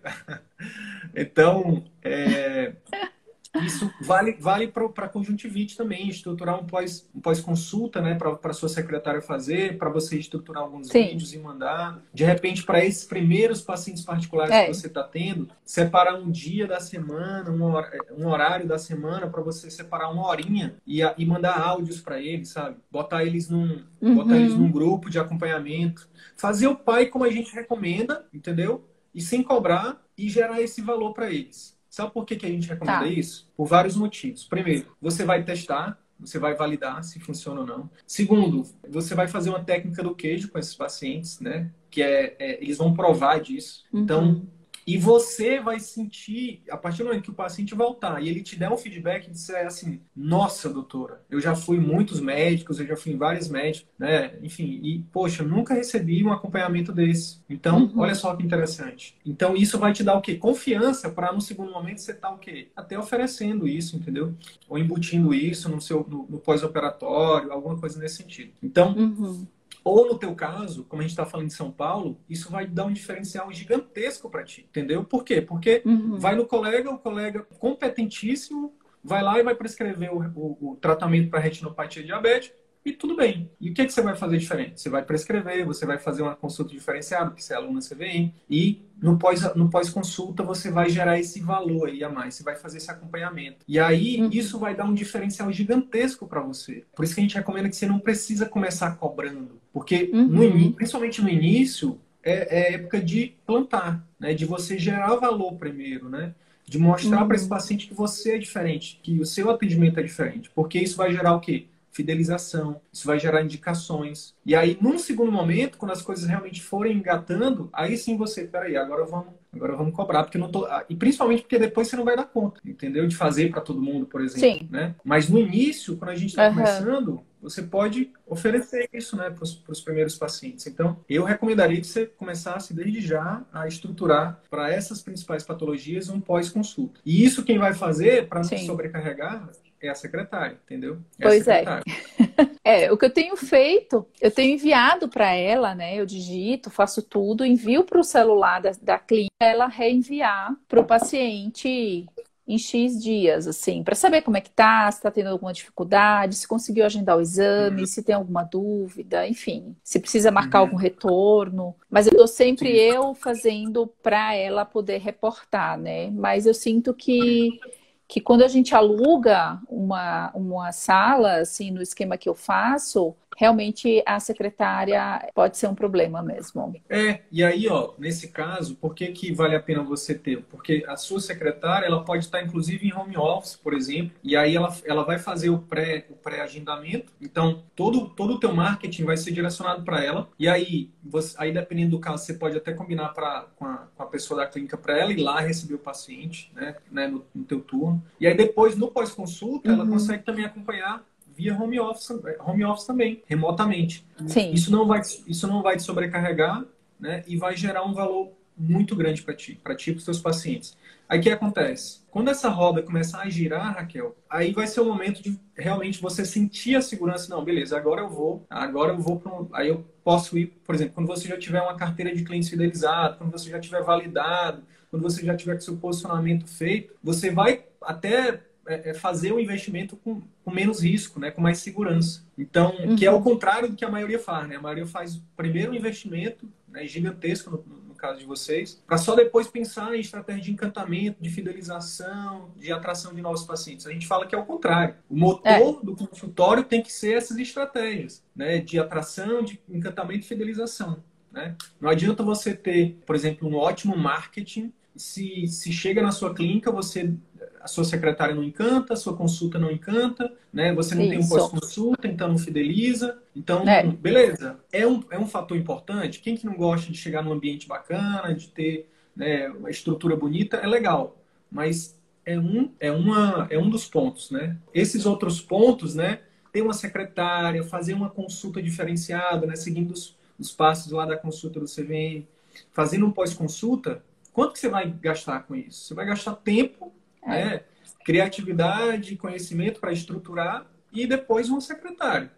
então, é, Isso vale, vale para conjuntivite também, estruturar um pós-consulta um pós né, para sua secretária fazer, para você estruturar alguns Sim. vídeos e mandar. De repente, para esses primeiros pacientes particulares é. que você está tendo, separar um dia da semana, um, horário da semana, para você separar uma horinha e, e mandar áudios para eles, sabe? Botar eles, num, uhum. botar eles num grupo de acompanhamento. Fazer o pai como a gente recomenda, entendeu? E sem cobrar e gerar esse valor para eles. Sabe por que, que a gente recomenda tá. isso? Por vários motivos. Primeiro, você vai testar, você vai validar se funciona ou não. Segundo, você vai fazer uma técnica do queijo com esses pacientes, né? Que é, é eles vão provar disso. Então, uhum. E você vai sentir, a partir do momento que o paciente voltar e ele te der um feedback e disser assim: Nossa, doutora, eu já fui muitos médicos, eu já fui em vários médicos, né? Enfim, e poxa, nunca recebi um acompanhamento desse. Então, uhum. olha só que interessante. Então, isso vai te dar o quê? Confiança para no segundo momento você estar tá, o quê? Até oferecendo isso, entendeu? Ou embutindo isso no seu no, no pós-operatório, alguma coisa nesse sentido. Então, uhum. Ou no teu caso, como a gente está falando de São Paulo, isso vai dar um diferencial gigantesco para ti, entendeu? Por quê? Porque uhum. vai no colega, o colega competentíssimo, vai lá e vai prescrever o, o, o tratamento para retinopatia diabética e tudo bem. E o que, é que você vai fazer diferente? Você vai prescrever, você vai fazer uma consulta diferenciada, porque você é aluna CVM, e no pós, no pós-consulta você vai gerar esse valor aí a mais, você vai fazer esse acompanhamento. E aí uhum. isso vai dar um diferencial gigantesco para você. Por isso que a gente recomenda que você não precisa começar cobrando, porque uhum. no, principalmente no início é, é, época de plantar, né? De você gerar valor primeiro, né? De mostrar uhum. para esse paciente que você é diferente, que o seu atendimento é diferente, porque isso vai gerar o quê? Fidelização, isso vai gerar indicações. E aí, num segundo momento, quando as coisas realmente forem engatando, aí sim você, peraí, agora vamos, agora vamos cobrar, porque não tô. Ah, e principalmente porque depois você não vai dar conta, entendeu? De fazer para todo mundo, por exemplo. Sim. Né? Mas no início, quando a gente está uhum. começando, você pode oferecer isso né, para os primeiros pacientes. Então, eu recomendaria que você começasse desde já a estruturar para essas principais patologias um pós-consulta. E isso quem vai fazer, para não sobrecarregar, é a secretária, entendeu? É pois é. é. o que eu tenho feito, eu tenho enviado para ela, né? Eu digito, faço tudo, envio para o celular da, da clínica, ela reenviar para o paciente em X dias, assim, para saber como é que tá, se tá tendo alguma dificuldade, se conseguiu agendar o exame, uhum. se tem alguma dúvida, enfim, se precisa marcar uhum. algum retorno. Mas eu tô sempre eu fazendo para ela poder reportar, né? Mas eu sinto que que quando a gente aluga uma, uma sala, assim, no esquema que eu faço, realmente a secretária pode ser um problema mesmo. É, e aí, ó, nesse caso, por que, que vale a pena você ter? Porque a sua secretária, ela pode estar, inclusive, em home office, por exemplo, e aí ela, ela vai fazer o pré o pré-agendamento. Então, todo, todo o teu marketing vai ser direcionado para ela. E aí, você, aí, dependendo do caso, você pode até combinar pra, com, a, com a pessoa da clínica para ela ir lá receber o paciente, né, né no, no teu turno. E aí, depois, no pós-consulta, uhum. ela consegue também acompanhar via home office, home office também, remotamente. Sim. Isso não vai, isso não vai te sobrecarregar, né? E vai gerar um valor muito grande para ti, para ti e para os seus pacientes. Aí o que acontece? Quando essa roda começar a girar, Raquel, aí vai ser o momento de realmente você sentir a segurança. Não, beleza, agora eu vou, agora eu vou para um, aí eu posso ir, por exemplo, quando você já tiver uma carteira de clientes fidelizado, quando você já tiver validado, quando você já tiver com seu posicionamento feito, você vai até é, é, fazer o investimento com, com, menos risco, né, com mais segurança. Então, uhum. que é o contrário do que a maioria faz, né? A maioria faz primeiro um investimento né, gigantesco no, no, caso de vocês, para só depois pensar em estratégia de encantamento, de fidelização, de atração de novos pacientes. A gente fala que é o contrário. O motor é. do consultório tem que ser essas estratégias, né, de atração, de encantamento e fidelização. Né? Não adianta você ter, por exemplo, um ótimo marketing se, se chega na sua clínica, você a sua secretária não encanta, a sua consulta não encanta, né? Você não Isso. tem um pós-consulta, então não fideliza. Então, é. beleza. É um, é um fator importante. Quem que não gosta de chegar num ambiente bacana, de ter né, uma estrutura bonita, é legal. Mas é um, é, uma, é um dos pontos, né? Esses outros pontos, né? Ter uma secretária, fazer uma consulta diferenciada, né? Seguindo os, os passos lá da consulta do CVM, fazendo um pós-consulta, quanto que você vai gastar com isso? Você vai gastar tempo é. Né? Criatividade, conhecimento para estruturar e depois um secretário.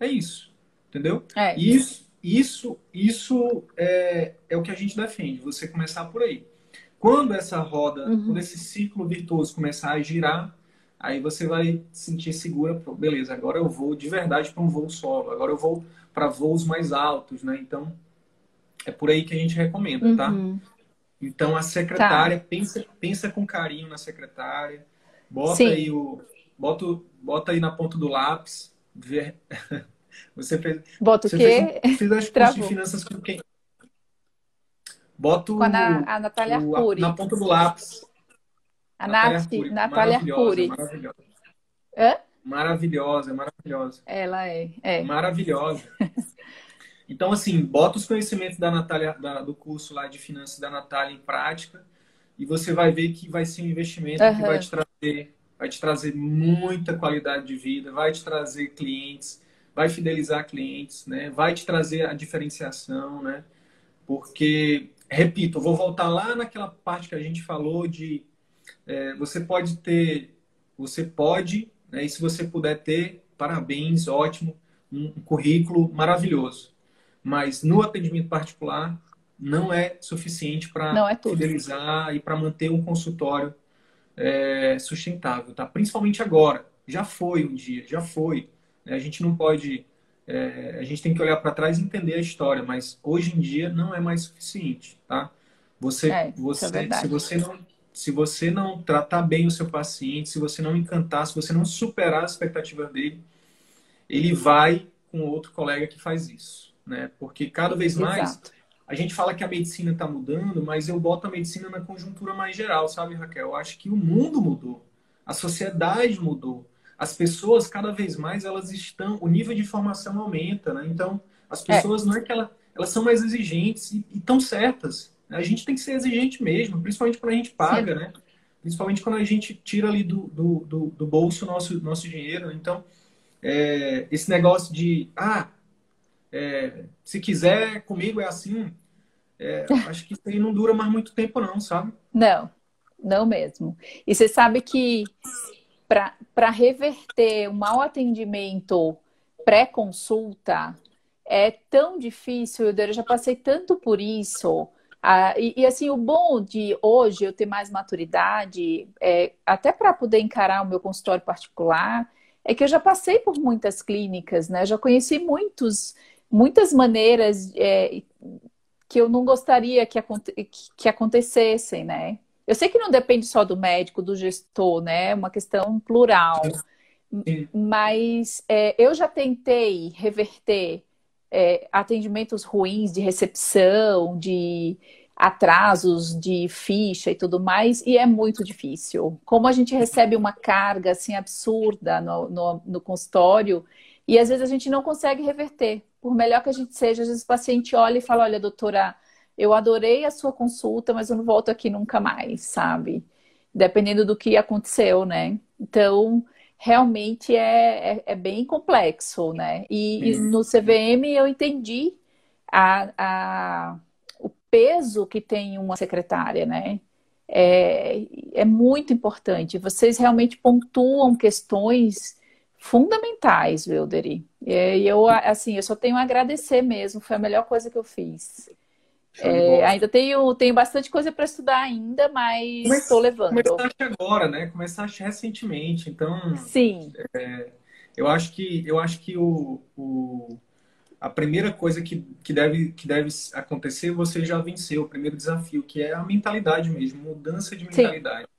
É isso. Entendeu? É. Isso, isso, isso é, é o que a gente defende, você começar por aí. Quando essa roda, uhum. quando esse ciclo virtuoso começar a girar, aí você vai se sentir segura, beleza, agora eu vou de verdade para um voo solo, agora eu vou para voos mais altos, né? Então, é por aí que a gente recomenda, tá? uhum. tá? Então, a secretária, tá. pensa, pensa com carinho na secretária, bota Sim. aí o... Bota, bota aí na ponta do lápis, ver... Você fez... Bota o quê? Fez, fez as de finanças com quem? Bota o, a, a Natália Arcuri. Na ponta do lápis. A Natália, Natália Arcuri. Maravilhosa. Hã? Maravilhosa, maravilhosa. Ela é, é. Maravilhosa. Então, assim, bota os conhecimentos da Natália, da, do curso lá de finanças da Natália em prática e você vai ver que vai ser um investimento uhum. que vai te trazer, vai te trazer muita qualidade de vida, vai te trazer clientes, vai fidelizar clientes, né? Vai te trazer a diferenciação, né? Porque, repito, vou voltar lá naquela parte que a gente falou de é, você pode ter, você pode, né? E se você puder ter, parabéns, ótimo, um currículo maravilhoso mas no atendimento particular não é suficiente para é fidelizar e para manter um consultório é, sustentável, tá? Principalmente agora. Já foi um dia, já foi. Né? A gente não pode, é, a gente tem que olhar para trás e entender a história, mas hoje em dia não é mais suficiente, tá? Você, é, você, é se você não, se você não tratar bem o seu paciente, se você não encantar, se você não superar as expectativas dele, ele vai com outro colega que faz isso né? Porque cada vez mais Exato. a gente fala que a medicina está mudando, mas eu boto a medicina na conjuntura mais geral, sabe, Raquel? Eu acho que o mundo mudou, a sociedade mudou, as pessoas cada vez mais elas estão, o nível de informação aumenta, né? Então as é. pessoas é. não é que ela, elas são mais exigentes e estão certas. Né? A gente tem que ser exigente mesmo, principalmente quando a gente paga, Sim. né? Principalmente quando a gente tira ali do, do, do, do bolso nosso nosso dinheiro. Né? Então é, esse negócio de ah é, se quiser, comigo é assim. É, acho que isso aí não dura mais muito tempo, não, sabe? Não, não mesmo. E você sabe que para reverter um mau atendimento pré-consulta é tão difícil, eu já passei tanto por isso. Ah, e, e, assim, o bom de hoje eu ter mais maturidade, é, até para poder encarar o meu consultório particular, é que eu já passei por muitas clínicas, né? Já conheci muitos muitas maneiras é, que eu não gostaria que, que acontecessem, né? Eu sei que não depende só do médico, do gestor, né? É uma questão plural. Sim. Mas é, eu já tentei reverter é, atendimentos ruins de recepção, de atrasos de ficha e tudo mais, e é muito difícil. Como a gente recebe uma carga assim absurda no, no, no consultório, e às vezes a gente não consegue reverter por melhor que a gente seja, às vezes o paciente olha e fala: Olha, doutora, eu adorei a sua consulta, mas eu não volto aqui nunca mais, sabe? Dependendo do que aconteceu, né? Então, realmente é, é, é bem complexo, né? E, e, no CVM eu entendi a, a, o peso que tem uma secretária, né? É, é muito importante. Vocês realmente pontuam questões fundamentais, Wilderi. E eu, assim, eu só tenho a agradecer mesmo, foi a melhor coisa que eu fiz. É, ainda tenho, tenho bastante coisa para estudar ainda, mas estou levando. Começaste agora, né? Começaste recentemente, então. Sim. É, eu acho que eu acho que o, o, a primeira coisa que, que, deve, que deve acontecer você já venceu o primeiro desafio, que é a mentalidade mesmo, mudança de mentalidade. Sim.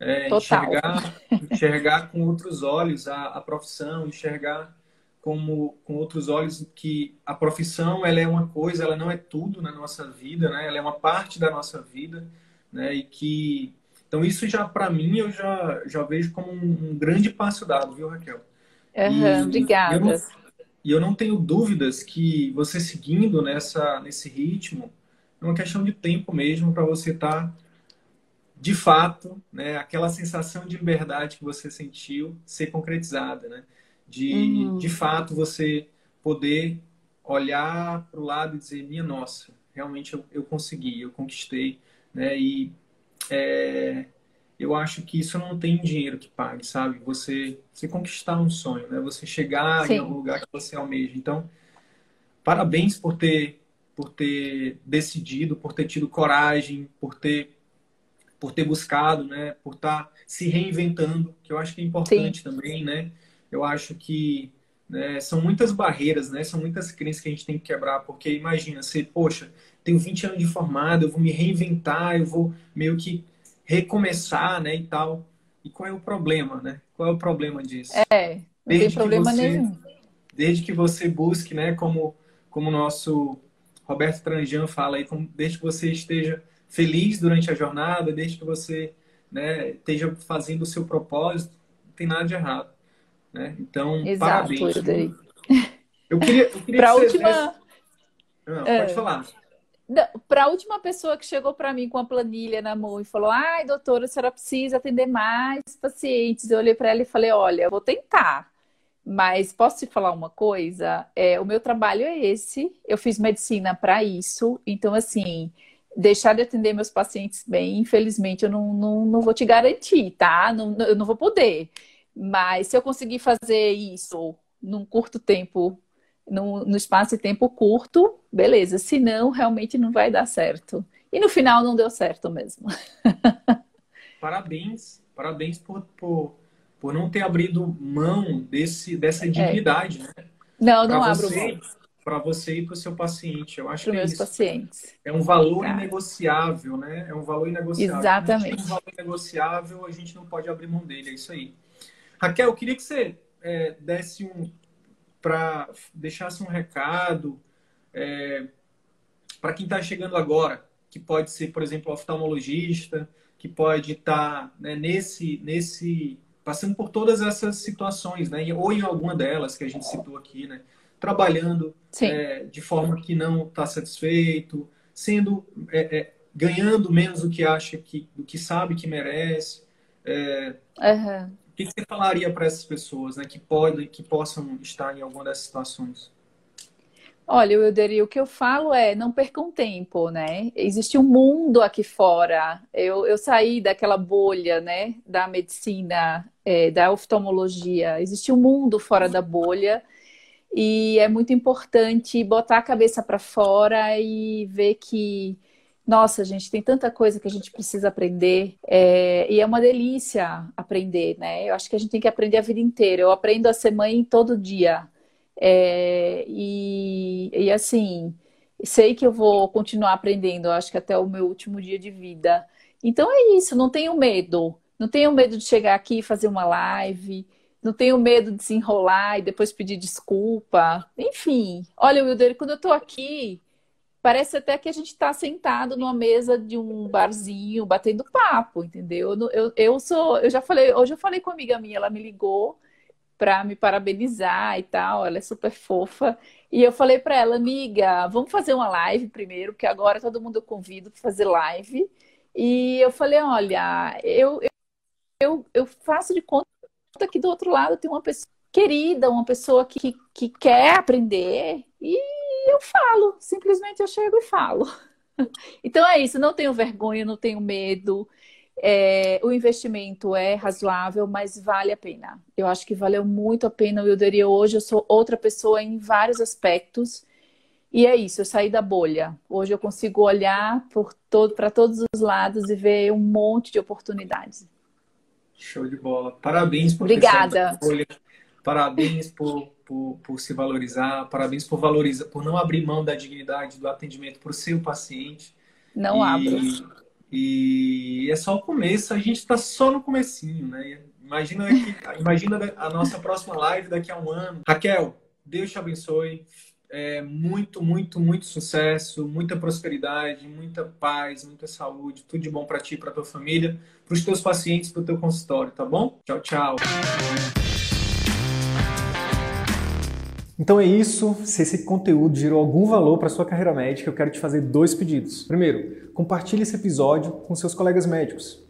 É, enxergar, enxergar com outros olhos a, a profissão, enxergar como com outros olhos que a profissão ela é uma coisa, ela não é tudo na nossa vida, né? Ela é uma parte da nossa vida, né? E que então isso já para mim eu já já vejo como um, um grande passo dado, viu, Raquel? Uhum, e, obrigada. Eu não, e eu não tenho dúvidas que você seguindo nessa nesse ritmo é uma questão de tempo mesmo para você estar tá de fato, né, aquela sensação de liberdade que você sentiu ser concretizada, né? De, uhum. de fato, você poder olhar para o lado e dizer, minha nossa, realmente eu, eu consegui, eu conquistei, né? E é, eu acho que isso não tem dinheiro que pague, sabe? Você, você conquistar um sonho, né? Você chegar Sim. em algum lugar que você almeja. Então, parabéns por ter, por ter decidido, por ter tido coragem, por ter por ter buscado, né? Por estar tá se reinventando, que eu acho que é importante Sim. também, né? Eu acho que né, são muitas barreiras, né? São muitas crenças que a gente tem que quebrar, porque imagina, você, poxa, tenho 20 anos de formado, eu vou me reinventar, eu vou meio que recomeçar, né, e tal. E qual é o problema, né? Qual é o problema disso? É, não desde tem problema você, nenhum. Desde que você busque, né, como como o nosso Roberto Tranjan fala aí, como, desde que você esteja feliz durante a jornada, desde que você né, esteja fazendo o seu propósito, não tem nada de errado. Né? Então, Exato, parabéns. Eu queria, eu queria pra última... Desse... Não, é. Pode falar. Para a última pessoa que chegou para mim com a planilha na mão e falou: Ai, doutora, a senhora precisa atender mais pacientes. Eu olhei para ela e falei: Olha, eu vou tentar, mas posso te falar uma coisa? É, o meu trabalho é esse, eu fiz medicina para isso, então, assim, deixar de atender meus pacientes bem, infelizmente, eu não, não, não vou te garantir, tá? Não, eu não vou poder. Mas se eu conseguir fazer isso num curto tempo, no, no espaço de tempo curto, beleza. Se não, realmente não vai dar certo. E no final não deu certo mesmo. Parabéns, parabéns por, por, por não ter abrido mão desse, dessa dignidade, é. né? Não, não abro você, mão para você e para o seu paciente. Eu acho para que é meus isso. pacientes. É um valor tá. inegociável, né? É um valor inegociável. Exatamente. É um valor inegociável, a gente não pode abrir mão dele, é isso aí. Raquel, eu queria que você é, desse um para deixasse um recado é, para quem está chegando agora, que pode ser, por exemplo, oftalmologista, que pode estar tá, né, nesse nesse passando por todas essas situações, né? Ou em alguma delas que a gente citou aqui, né? Trabalhando é, de forma que não está satisfeito, sendo é, é, ganhando menos do que acha que do que sabe que merece. Uhum. O que você falaria para essas pessoas, né, que podem, que possam estar em alguma dessas situações? Olha, Wilder, o que eu falo é não percam tempo, né? Existe um mundo aqui fora. Eu, eu saí daquela bolha, né, da medicina, é, da oftalmologia. Existe um mundo fora da bolha e é muito importante botar a cabeça para fora e ver que, nossa, gente, tem tanta coisa que a gente precisa aprender. É, e é uma delícia aprender, né? Eu acho que a gente tem que aprender a vida inteira. Eu aprendo a ser mãe todo dia. É, e, e assim, sei que eu vou continuar aprendendo, acho que até o meu último dia de vida. Então é isso, não tenho medo. Não tenho medo de chegar aqui e fazer uma live não tenho medo de se enrolar e depois pedir desculpa. Enfim, olha, Wilder, quando eu estou aqui, parece até que a gente está sentado numa mesa de um barzinho, batendo papo, entendeu? Eu, eu sou, eu já falei, hoje eu falei com uma amiga minha, ela me ligou para me parabenizar e tal, ela é super fofa. E eu falei para ela, amiga, vamos fazer uma live primeiro, porque agora todo mundo eu convido para fazer live. E eu falei, olha, eu, eu, eu faço de conta aqui do outro lado tem uma pessoa querida, uma pessoa que, que quer aprender e eu falo, simplesmente eu chego e falo. Então é isso, não tenho vergonha, não tenho medo. É, o investimento é razoável, mas vale a pena. Eu acho que valeu muito a pena o Wilder hoje eu sou outra pessoa em vários aspectos. E é isso, eu saí da bolha. Hoje eu consigo olhar todo, para todos os lados e ver um monte de oportunidades. Show de bola. Parabéns por Obrigada. Parabéns por, por, por, se valorizar. Parabéns por valorizar, por não abrir mão da dignidade do atendimento para o seu paciente. Não e, abro. E é só o começo. A gente está só no comecinho, né? Imagina, que, imagina a nossa próxima live daqui a um ano. Raquel, Deus te abençoe é, muito, muito, muito sucesso, muita prosperidade, muita paz, muita saúde, tudo de bom para ti, para tua família, para os teus pacientes, para o teu consultório, tá bom? Tchau, tchau. Então é isso. Se esse conteúdo gerou algum valor para sua carreira médica, eu quero te fazer dois pedidos. Primeiro, compartilhe esse episódio com seus colegas médicos